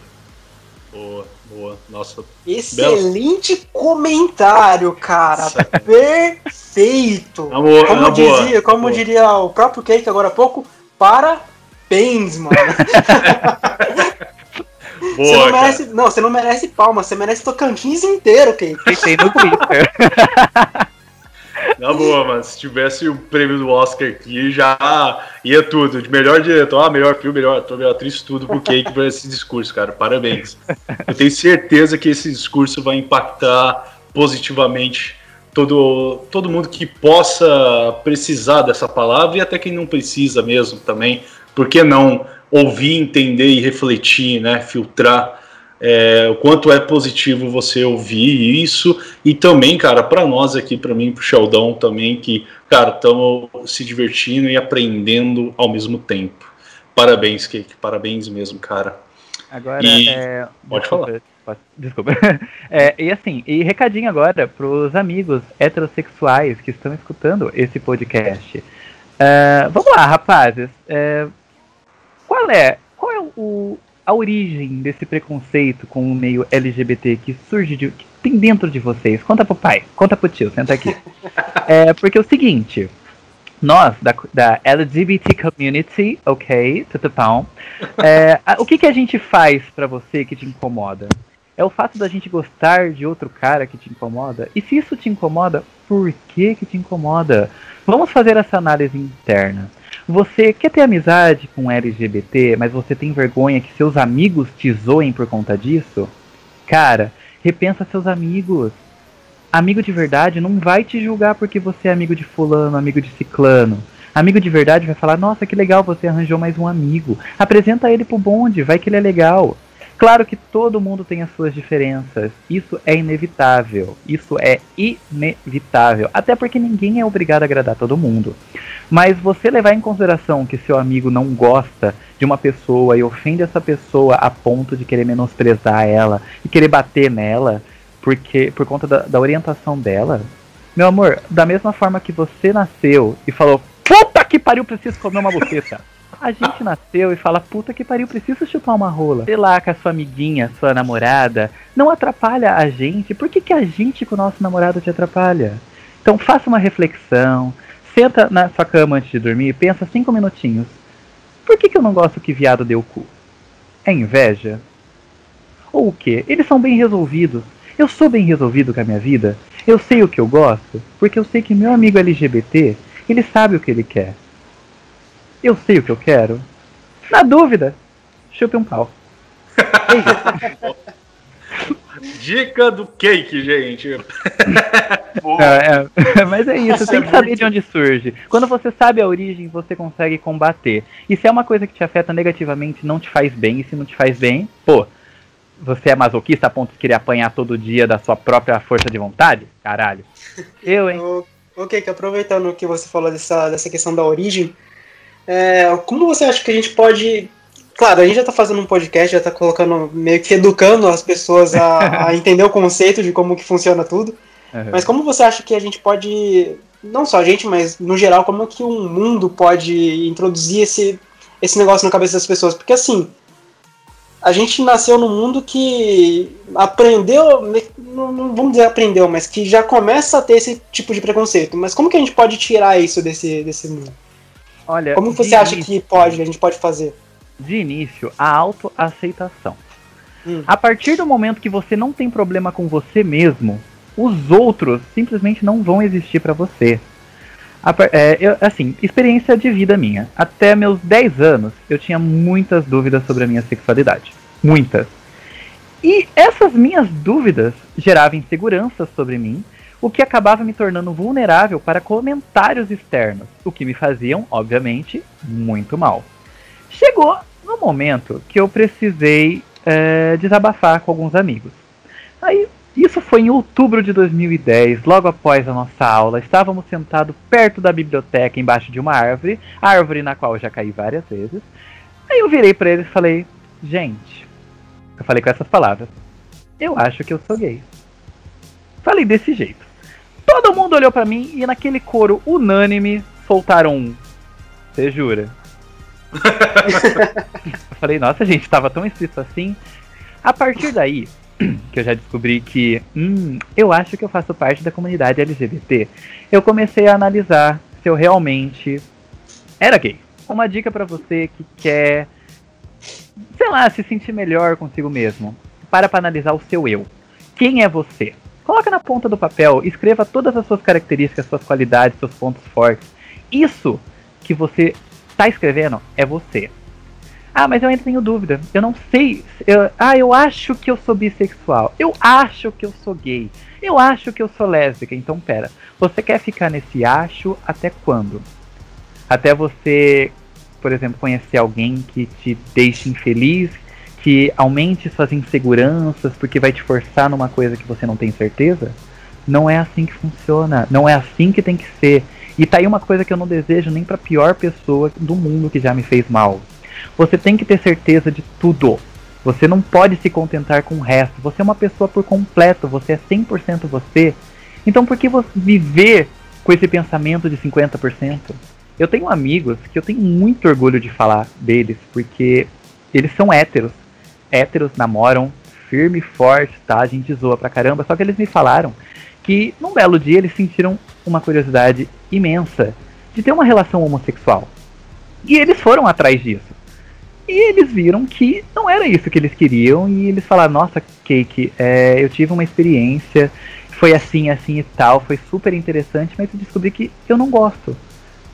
Boa, boa. Nossa, Excelente comentário, cara. Nossa. Perfeito. Amor, como boa, dizia, como boa. diria o próprio Cake agora há pouco, parabéns, mano. você boa, não cara. merece, não, você não merece palmas, você merece Tocantins inteiro, Cake. Tentei no Twitter. Na boa, mano. Se tivesse o prêmio do Oscar aqui, já ia tudo. De melhor diretor, ah, melhor filme, melhor ator, melhor atriz, tudo pro Cake por esse discurso, cara. Parabéns. Eu tenho certeza que esse discurso vai impactar positivamente todo, todo mundo que possa precisar dessa palavra e até quem não precisa mesmo também. Por que não ouvir, entender e refletir, né? Filtrar é, o quanto é positivo você ouvir isso e também, cara, para nós aqui, para mim, pro Sheldon também, que, cara, estamos se divertindo e aprendendo ao mesmo tempo. Parabéns, Cake, parabéns mesmo, cara. Agora, E- é, pode desculpa, falar. pode- Desculpa. É, e assim, e recadinho agora pros amigos heterossexuais que estão escutando esse podcast. É, vamos lá, rapazes. É, qual é, qual é o, a origem desse preconceito com o meio LGBT que surge de, que tem dentro de vocês? Conta pro pai, conta pro tio, senta aqui. É, porque é o seguinte, nós, da, da LGBT community, ok, bom, é, o que, que a gente faz pra você que te incomoda? É o fato da gente gostar de outro cara que te incomoda? E se isso te incomoda, por que que te incomoda? Vamos fazer essa análise interna. Você quer ter amizade com LGBT, mas você tem vergonha que seus amigos te zoem por conta disso? Cara, repensa seus amigos. Amigo de verdade não vai te julgar porque você é amigo de fulano, amigo de ciclano. Amigo de verdade vai falar, nossa, que legal, você arranjou mais um amigo. Apresenta ele pro bonde, vai que ele é legal. Claro que todo mundo tem as suas diferenças. Isso é inevitável. Isso é inevitável. Até porque ninguém é obrigado a agradar todo mundo. Mas você levar em consideração que seu amigo não gosta de uma pessoa e ofende essa pessoa a ponto de querer menosprezar ela e querer bater nela porque por conta da, da orientação dela, Meu amor, da mesma forma que você nasceu e falou, puta que pariu, preciso comer uma buceta. A gente nasceu e fala, puta que pariu, preciso chupar uma rola. Sei lá, com a sua amiguinha, sua namorada, não atrapalha a gente. Por que, que a gente com o nosso namorado te atrapalha? Então faça uma reflexão, senta na sua cama antes de dormir e pensa cinco minutinhos. Por que, que eu não gosto que viado o cu? É inveja? Ou o quê? Eles são bem resolvidos. Eu sou bem resolvido com a minha vida. Eu sei o que eu gosto, porque eu sei que meu amigo LGBT, ele sabe o que ele quer. Eu sei o que eu quero. Na dúvida, chupe um pau. Dica do cake, gente. É, é, mas é isso, tem que saber de onde surge. Quando você sabe a origem, você consegue combater. E se é uma coisa que te afeta negativamente, não te faz bem, e se não te faz bem, pô, você é masoquista a ponto de querer apanhar todo dia da sua própria força de vontade? Caralho. Eu, hein? O- Ok, que aproveitando que você falou dessa, dessa questão da origem, é, como você acha que a gente pode. Claro, a gente já tá fazendo um podcast, já tá colocando, meio que educando as pessoas a, a entender o conceito de como que funciona tudo. Uhum. Mas como você acha que a gente pode, não só a gente, mas no geral, como que um mundo pode introduzir esse, esse negócio na cabeça das pessoas? Porque assim, a gente nasceu num mundo que aprendeu, não, não vamos dizer aprendeu, mas que já começa a ter esse tipo de preconceito. Mas como que a gente pode tirar isso desse, desse mundo? Olha, Como você acha início- que pode, a gente pode fazer? De início, a autoaceitação. Hum. A partir do momento que você não tem problema com você mesmo, os outros simplesmente não vão existir pra você. É, eu- assim, experiência de vida minha. Até meus 10 anos, eu tinha muitas dúvidas sobre a minha sexualidade. Muitas. E essas minhas dúvidas geravam inseguranças sobre mim, o que acabava me tornando vulnerável para comentários externos, o que me faziam, obviamente, muito mal. Chegou no momento que eu precisei é, desabafar com alguns amigos. Aí, isso foi em outubro de 2010, logo após a nossa aula. Estávamos sentados perto da biblioteca, embaixo de uma árvore, árvore na qual eu já caí várias vezes. Aí eu virei pra eles e falei: Gente, eu falei com essas palavras. Eu acho que eu sou gay. Falei desse jeito. Todo mundo olhou pra mim e naquele coro unânime soltaram um. Você jura? eu falei, nossa gente, tava tão explícito assim. A partir daí, que eu já descobri que, hum, eu acho que eu faço parte da comunidade LGBT, eu comecei a analisar se eu realmente era gay. Uma dica pra você que quer, sei lá, se sentir melhor consigo mesmo. Para pra analisar o seu eu. Quem é você? Coloca na ponta do papel, escreva todas as suas características, suas qualidades, seus pontos fortes. Isso que você tá escrevendo é você. Ah, mas eu ainda tenho dúvida. Eu não sei. eu- ah, eu acho que eu sou bissexual. Eu acho que eu sou gay. Eu acho que eu sou lésbica. Então, pera. Você quer ficar nesse acho até quando? Até você, por exemplo, conhecer alguém que te deixe infeliz, que aumente suas inseguranças porque vai te forçar numa coisa que você não tem certeza? Não é assim que funciona. Não é assim que tem que ser. E tá aí uma coisa que eu não desejo nem pra pior pessoa do mundo que já me fez mal. Você tem que ter certeza de tudo. Você não pode se contentar com o resto. Você é uma pessoa por completo. Você é 100% você. Então por que você viver com esse pensamento de 50%? Eu tenho amigos que eu tenho muito orgulho de falar deles, porque eles são héteros. Héteros namoram firme e forte, tá? A gente zoa pra caramba. Só que eles me falaram que num belo dia eles sentiram uma curiosidade imensa de ter uma relação homossexual. E eles foram atrás disso. E eles viram que não era isso que eles queriam. E eles falaram: Nossa, Cake, é, eu tive uma experiência, foi assim, assim e tal, foi super interessante, mas eu descobri que eu não gosto.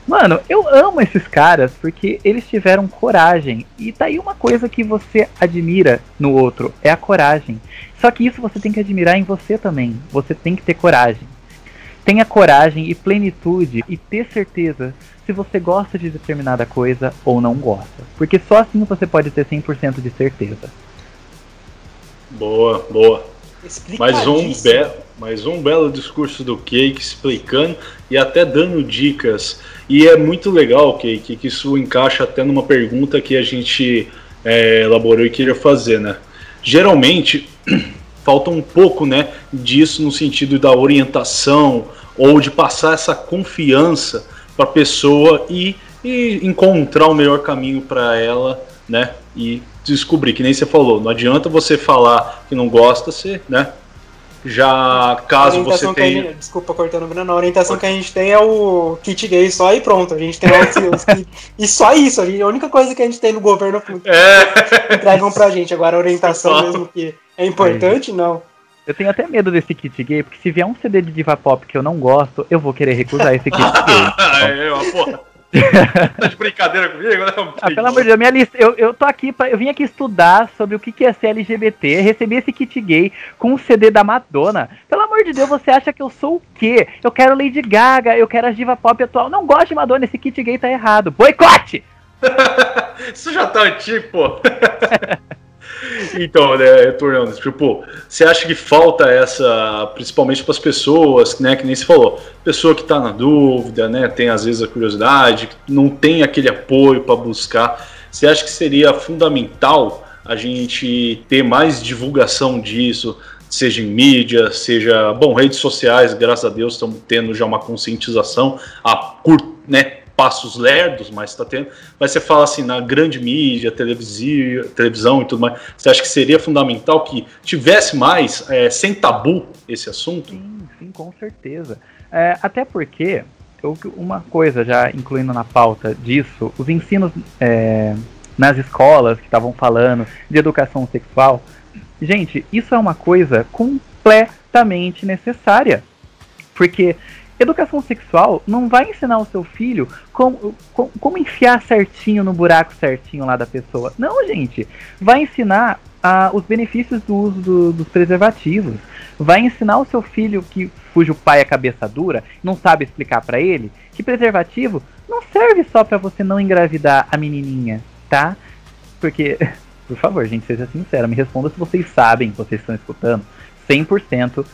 Mano, eu amo esses caras porque eles tiveram coragem. E tá aí uma coisa que você admira no outro: é a coragem. Só que isso você tem que admirar em você também. Você tem que ter coragem. Tenha coragem e plenitude e ter certeza se você gosta de determinada coisa ou não gosta. Porque só assim você pode ter 100% de certeza. Boa, boa. Mais um, be mais um belo discurso do Cake explicando e até dando dicas. E é muito legal, Cake, que isso encaixa até numa pergunta que a gente é, elaborou e queria fazer, né? Geralmente falta um pouco, né, disso no sentido da orientação ou de passar essa confiança para a pessoa e, e encontrar o melhor caminho para ela, né? E descobrir, que nem você falou, não adianta você falar que não gosta, você, né? Já caso você tenha. gente- desculpa cortando o Bruno, a orientação que a gente tem é o kit gay só e pronto. A gente tem os, kit- E só isso, a, gente- a única coisa que a gente tem no governo que É, entregam pra gente. Agora a orientação mesmo que é importante, não. Eu tenho até medo desse kit gay, porque se vier um CD de diva pop que eu não gosto, eu vou querer recusar esse kit gay. é uma porra. Tá de brincadeira comigo, né? Ah, pelo amor de Deus, minha lista, eu, eu tô aqui, pra, eu vim aqui estudar sobre o que, que é ser LGBT, recebi esse kit gay com um CD da Madonna. Pelo amor de Deus, você acha que eu sou o quê? Eu quero Lady Gaga, eu quero a diva pop atual. Não gosto de Madonna, esse kit gay tá errado. Boicote! Isso já tá antigo, pô. Então, né, tornando, tipo, você acha que falta essa, principalmente para as pessoas, né, que nem se falou, pessoa que tá na dúvida, né, tem às vezes a curiosidade, não tem aquele apoio para buscar. Você acha que seria fundamental a gente ter mais divulgação disso, seja em mídia, seja, bom, redes sociais, graças a Deus estamos tendo já uma conscientização a curto, né, passos lerdos, mas está tendo. Mas você fala assim, na grande mídia, televisão e tudo mais, você acha que seria fundamental que tivesse mais, é, sem tabu, esse assunto? Sim, sim, com certeza. É, até porque, eu- uma coisa já incluindo na pauta disso, os ensinos é, nas escolas que estavam falando de educação sexual, gente, isso é uma coisa completamente necessária. Porque educação sexual não vai ensinar o seu filho como, como, como enfiar certinho no buraco certinho lá da pessoa. Não, gente. Vai ensinar ah, os benefícios do uso do- dos preservativos. Vai ensinar o seu filho que cujo pai é cabeça dura, não sabe explicar pra ele que preservativo não serve só pra você não engravidar a menininha, tá? Porque, por favor, gente, seja sincera, me responda se vocês sabem, vocês estão escutando, 100%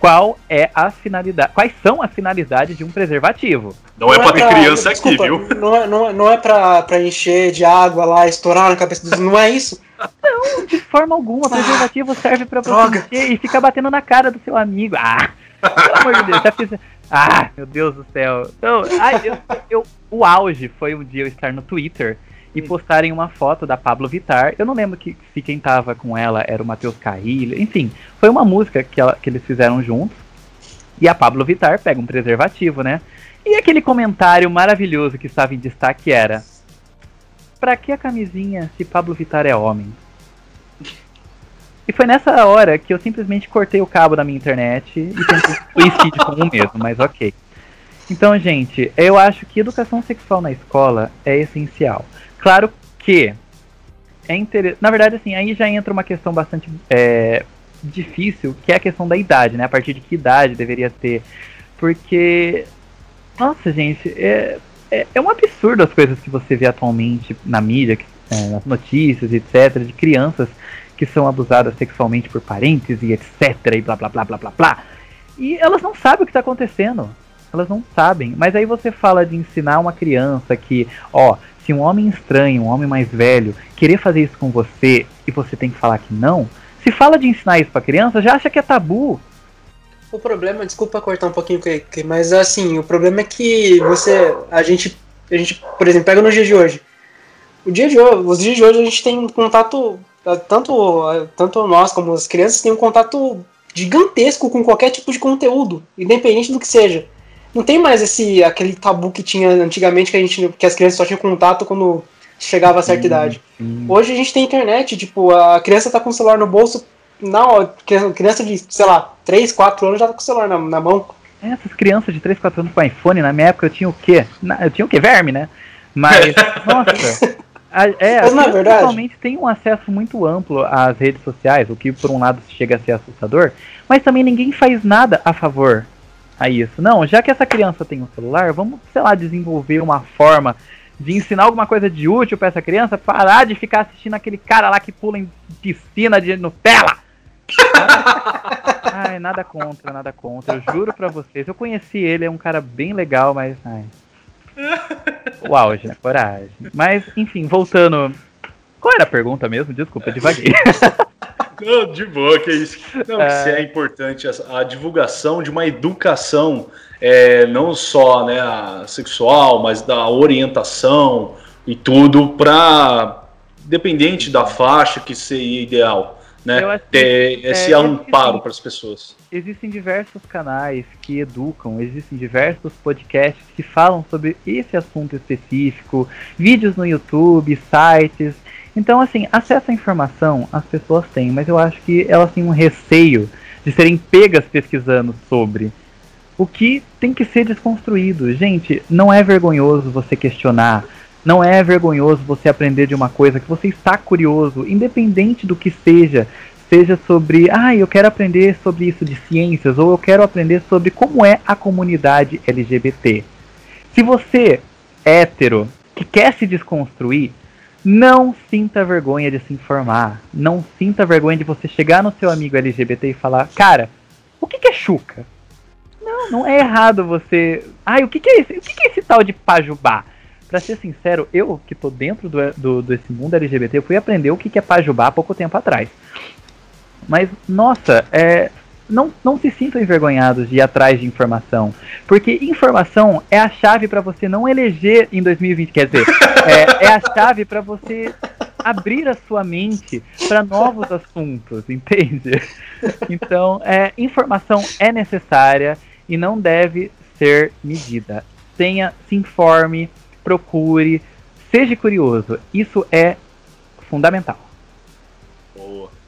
qual é a finalidade, quais são as finalidades de um preservativo. Não, é pra ter criança desculpa, aqui, viu? Não é, não é, não é pra, pra encher de água lá, estourar na cabeça dos. Não é isso? De forma alguma, preservativo serve pra você e ficar batendo na cara do seu amigo. Ah, pelo amor de Deus, já fiz. Ah, meu Deus do céu. Então, ai, eu, eu- o auge foi um dia eu estar no Twitter e postarem uma foto da Pablo Vittar. Eu não lembro que, se quem tava com ela era o Matheus Carrilho. Enfim, foi uma música que, ela- que eles fizeram juntos. E a Pablo Vittar pega um preservativo, né? E aquele comentário maravilhoso que estava em destaque era: Pra que a camisinha se Pablo Vittar é homem? E foi nessa hora que eu simplesmente cortei o cabo da minha internet e tentei suicídio com um mesmo, mas ok. Então, gente, eu acho que educação sexual na escola é essencial. Claro que é interessante. Na verdade, assim, aí já entra uma questão bastante é, difícil, que é a questão da idade, né? A partir de que idade deveria ter. Porque. Nossa, gente, é, é, é um absurdo as coisas que você vê atualmente na mídia, que- é, nas notícias, etc., de crianças que são abusadas sexualmente por parentes e etc. e blá blá blá blá blá blá. E elas não sabem o que está acontecendo. Elas não sabem. Mas aí você fala de ensinar uma criança que, ó, se um homem estranho, um homem mais velho, querer fazer isso com você e você tem que falar que não, se fala de ensinar isso pra criança, já acha que é tabu. O problema, desculpa cortar um pouquinho, mas assim, o problema é que você, a gente, a gente, por exemplo, pega no dia de hoje. O dia de hoje, os dias de hoje a gente tem um contato, tanto, tanto nós como as crianças tem um contato gigantesco com qualquer tipo de conteúdo, independente do que seja. Não tem mais esse aquele tabu que tinha antigamente que a gente, que as crianças só tinham contato quando chegava a certa idade. Hoje a gente tem internet, tipo, a criança tá com o celular no bolso, não, criança- de, sei lá, 3, 4 anos já tá com o celular na, na mão. Essas crianças de 3, 4 anos com iPhone, na minha época eu tinha o quê? Na- eu tinha o quê? Verme, né? Mas, nossa. a- é, Mas não é as crianças verdade? atualmente tem um acesso muito amplo às redes sociais, o que por um lado chega a ser assustador, mas também ninguém faz nada a favor a isso. Não, já que essa criança tem um celular, vamos, sei lá, desenvolver uma forma de ensinar alguma coisa de útil pra essa criança, parar de ficar assistindo aquele cara lá que pula em piscina de Nutella. Ai, nada contra, nada contra. Eu juro pra vocês. Eu conheci ele, é um cara bem legal, mas. Ai. O auge, né? Coragem. Mas, enfim, voltando. Qual era a pergunta mesmo? Desculpa, eu divaguei. Não, de boa, que isso. Não, É. se é importante a, a divulgação de uma educação, é, não só né, sexual, mas da orientação e tudo, para dependente da faixa que seria ideal, né? Ter esse é, amparo existem- para as pessoas. Existem diversos canais que educam, existem diversos podcasts que falam sobre esse assunto específico, vídeos no YouTube, sites. Então, assim, acesso à informação as pessoas têm, mas eu acho que elas têm um receio de serem pegas pesquisando sobre. O que tem que ser desconstruído. Gente, não é vergonhoso você questionar. Não é vergonhoso você aprender de uma coisa que você está curioso, independente do que seja. Seja sobre, ah, eu quero aprender sobre isso de ciências, ou eu quero aprender sobre como é a comunidade LGBT. Se você, hétero, que quer se desconstruir, não sinta vergonha de se informar. Não sinta vergonha de você chegar no seu amigo LGBT e falar, cara, o que, que é chuca? Não, não é errado você. Ai, o que, que é esse? O que, que é esse tal de pajubá? Pra ser sincero, eu que tô dentro do, do, desse mundo LGBT, eu fui aprender o que, que é pajubá há pouco tempo atrás. Mas, nossa, é, não, não se sintam envergonhados de ir atrás de informação. Porque informação é a chave para você não eleger em 2020. Quer dizer, é, é a chave para você abrir a sua mente para novos assuntos, entende? Então, é, informação é necessária e não deve ser medida. Tenha, se informe, procure, seja curioso. Isso é fundamental. Boa.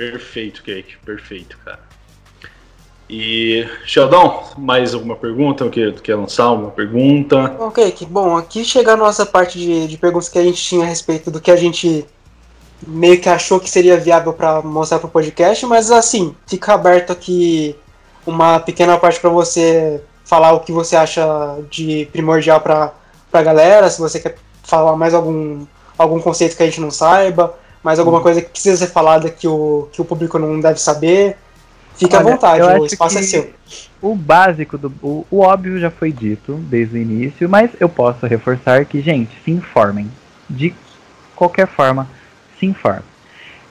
Perfeito, Cake. Perfeito, cara. E, Sheldon, mais alguma pergunta? O que tu quer lançar alguma pergunta? Ok, que bom, aqui chega a nossa parte de, de perguntas que a gente tinha a respeito do que a gente meio que achou que seria viável para mostrar pro podcast, mas assim, fica aberto aqui uma pequena parte para você falar o que você acha de primordial para pra galera, se você quer falar mais algum, algum conceito que a gente não saiba, mais alguma coisa que precisa ser falada que o, que o público não deve saber. Fique à Olha, vontade, eu o espaço é seu. O básico, do, o, o óbvio já foi dito desde o início, mas eu posso reforçar que, gente, se informem. De qualquer forma, se informem.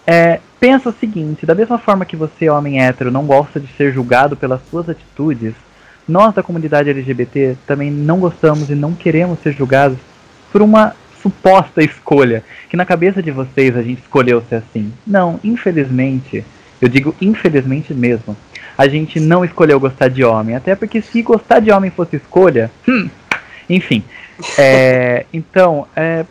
É, pensa o seguinte, da mesma forma que você, homem hétero, não gosta de ser julgado pelas suas atitudes, nós da comunidade LGBT também não gostamos e não queremos ser julgados por uma suposta escolha, que na cabeça de vocês a gente escolheu ser assim. Não, infelizmente, eu digo infelizmente mesmo, a gente não escolheu gostar de homem, até porque se gostar de homem fosse escolha, hum, enfim. É, então, é,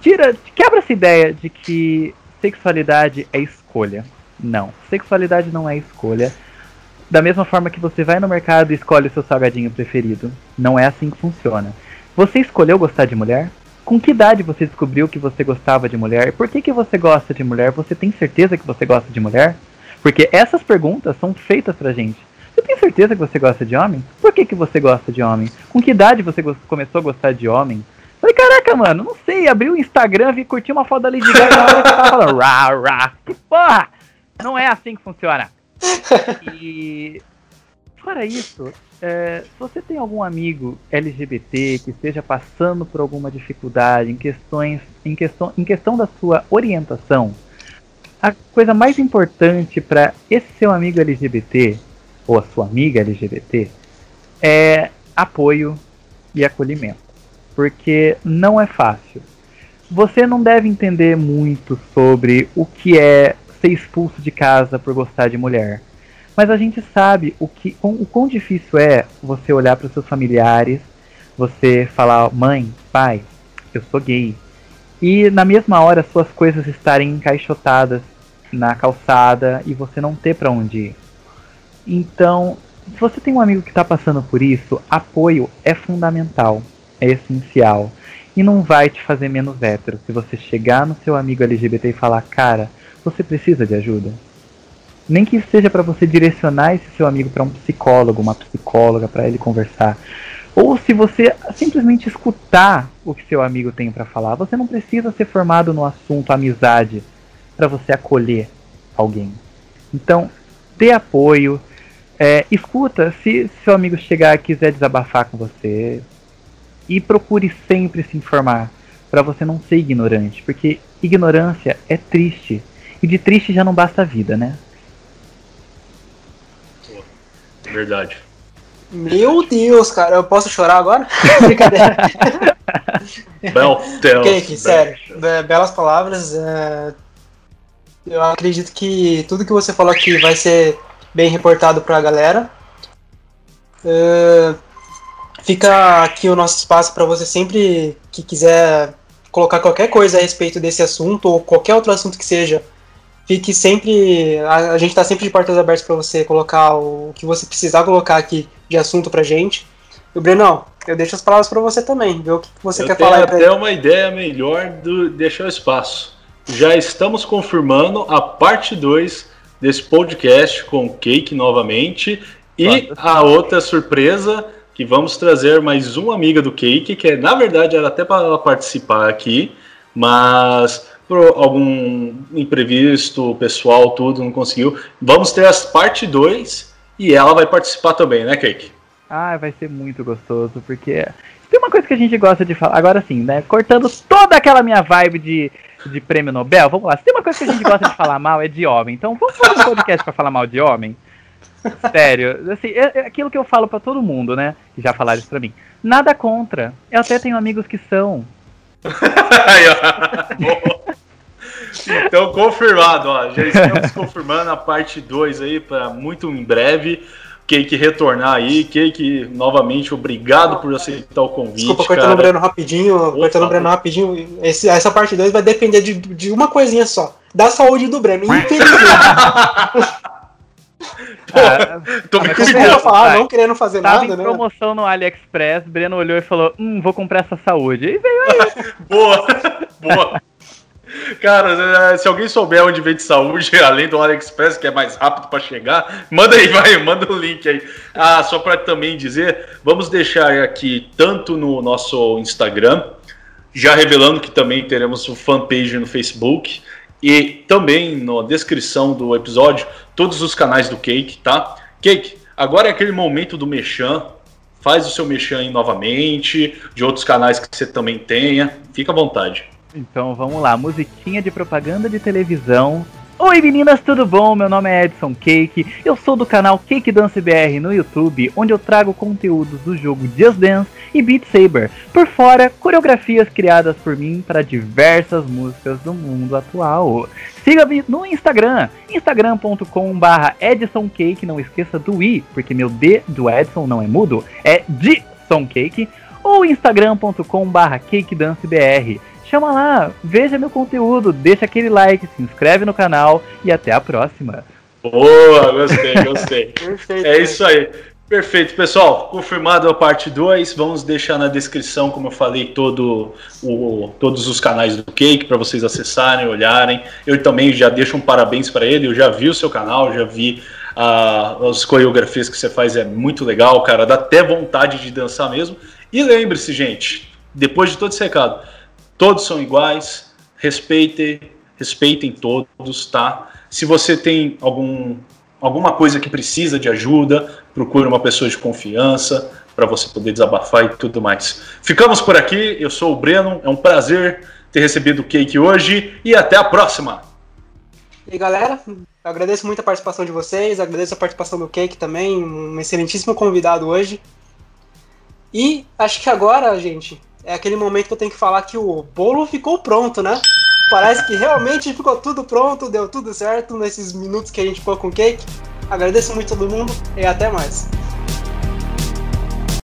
tira, quebra essa ideia de que sexualidade é escolha. Não, sexualidade não é escolha. Da mesma forma que você vai no mercado e escolhe o seu salgadinho preferido. Não é assim que funciona. Você escolheu gostar de mulher? Com que idade você descobriu que você gostava de mulher? Por que, que você gosta de mulher? Você tem certeza que você gosta de mulher? Porque essas perguntas são feitas pra gente. Você tem certeza que você gosta de homem? Por que, que você gosta de homem? Com que idade você começou a gostar de homem? Falei, caraca, mano, não sei. Abri o Instagram, vi curtir uma foto da Lady Gaga na hora que eu tava falando. Rá, rá. Que porra! Não é assim que funciona. E fora isso, é, se você tem algum amigo LGBT que esteja passando por alguma dificuldade em questões, em questão, em questão da sua orientação, a coisa mais importante para esse seu amigo LGBT ou a sua amiga LGBT é apoio e acolhimento, porque não é fácil. Você não deve entender muito sobre o que é ser expulso de casa por gostar de mulher. Mas a gente sabe o, que, o quão difícil é você olhar para os seus familiares, você falar, mãe, pai, eu sou gay. E na mesma hora suas coisas estarem encaixotadas na calçada e você não ter para onde ir. Então, se você tem um amigo que está passando por isso, apoio é fundamental, é essencial. E não vai te fazer menos hétero se você chegar no seu amigo LGBT e falar, cara, você precisa de ajuda? Nem que seja para você direcionar esse seu amigo para um psicólogo, uma psicóloga, para ele conversar. Ou se você simplesmente escutar o que seu amigo tem para falar. Você não precisa ser formado no assunto amizade para você acolher alguém. Então, dê apoio. É, escuta, se seu amigo chegar e quiser desabafar com você. E procure sempre se informar para você não ser ignorante, porque ignorância é triste. E de triste já não basta a vida, né? Verdade. Meu Deus, cara, eu posso chorar agora? Brincadeira. Bel Tels. Cake, sério. Be- belas palavras. é, Eu acredito que tudo que você falou aqui vai ser bem reportado pra galera. É, Fica aqui o nosso espaço para você sempre que quiser colocar qualquer coisa a respeito desse assunto ou qualquer outro assunto que seja. Fique sempre. A, a gente tá sempre de portas abertas para você colocar o que você precisar colocar aqui de assunto pra gente. E o Brenão, eu deixo as palavras para você também, ver o que você Eu quer tenho falar aí pra até uma ideia melhor do deixar o espaço. Já estamos confirmando a parte 2 desse podcast com o Cake novamente. E a outra surpresa que vamos trazer mais uma amiga do Cake, que é, na verdade era até para ela participar aqui, mas por algum imprevisto, pessoal, tudo, não conseguiu. Vamos ter as parte 2 e ela vai participar também, né, Cake? Ah, vai ser muito gostoso, porque tem uma coisa que a gente gosta de falar. Agora sim, né? Cortando toda aquela minha vibe de, de prêmio Nobel, vamos lá. Se tem uma coisa que a gente gosta de falar mal, é de homem. Então vamos fazer um podcast pra falar mal de homem? Sério, assim, é, é aquilo que eu falo pra todo mundo, né? Que já falaram isso pra mim. Nada contra. Eu até tenho amigos que são. Aí, então, confirmado, ó. Já estamos confirmando a parte 2 aí para muito em breve. Cake retornar aí. Cake, novamente, obrigado por aceitar o convite. Desculpa, cortando cara. o Breno rapidinho, cortando o Breno rapidinho. Esse- essa parte 2 vai depender de, de uma coisinha só. Da saúde do Breno, infelizmente. Ah, Tô me Desculpa cuidando. falar, não querendo fazer tava nada, em né? promoção no AliExpress, Breno olhou e falou: Hum, vou comprar essa saúde. E veio Boa, boa. Cara, eh, se alguém souber onde vende saúde, além do AliExpress, que é mais rápido para chegar, manda aí, vai, manda o link aí. Ah, só para também dizer, vamos deixar aqui tanto no nosso Instagram, já revelando que também teremos o fanpage no Facebook e também na descrição do episódio todos os canais do Cake, tá? Cake, agora é aquele momento do mechan. Faz o seu mechan aí novamente, de outros canais que você também tenha. Fica à vontade. Então vamos lá, musiquinha de propaganda de televisão. Oi meninas, tudo bom? Meu nome é Edson Cake, eu sou do canal Cake Dance BR no YouTube, onde eu trago conteúdos do jogo Just Dance e Beat Saber. Por fora, coreografias criadas por mim para diversas músicas do mundo atual. Siga-me no Instagram, instagram.com.br edsomcake, não esqueça do i, porque meu D do Edson não é mudo, é de Cake, ou instagram.com.br cakedancebr. Chama lá, veja meu conteúdo, deixa aquele like, se inscreve no canal e até a próxima. Boa, gostei, gostei. Perfeito. É isso aí. Perfeito, pessoal. Confirmado a parte 2. Vamos deixar na descrição, como eu falei, todo o, todos os canais do Cake para vocês acessarem, olharem. Eu também já deixo um parabéns para ele. Eu já vi o seu canal, já vi ah, as coreografias que você faz, é muito legal, cara. Dá até vontade de dançar mesmo. E lembre-se, gente, depois de todo esse recado, todos são iguais. Respeitem, respeitem todos, tá? Se você tem algum alguma coisa que precisa de ajuda, procure uma pessoa de confiança para você poder desabafar e tudo mais. Ficamos por aqui, eu sou o Breno, é um prazer ter recebido o Cake hoje e até a próxima. E galera, agradeço muito a participação de vocês, agradeço a participação do Cake também, um excelentíssimo convidado hoje. E acho que agora, gente, é aquele momento que eu tenho que falar que o bolo ficou pronto, né? Parece que realmente ficou tudo pronto, deu tudo certo nesses minutos que a gente ficou com o Cake. Agradeço muito todo mundo e até mais.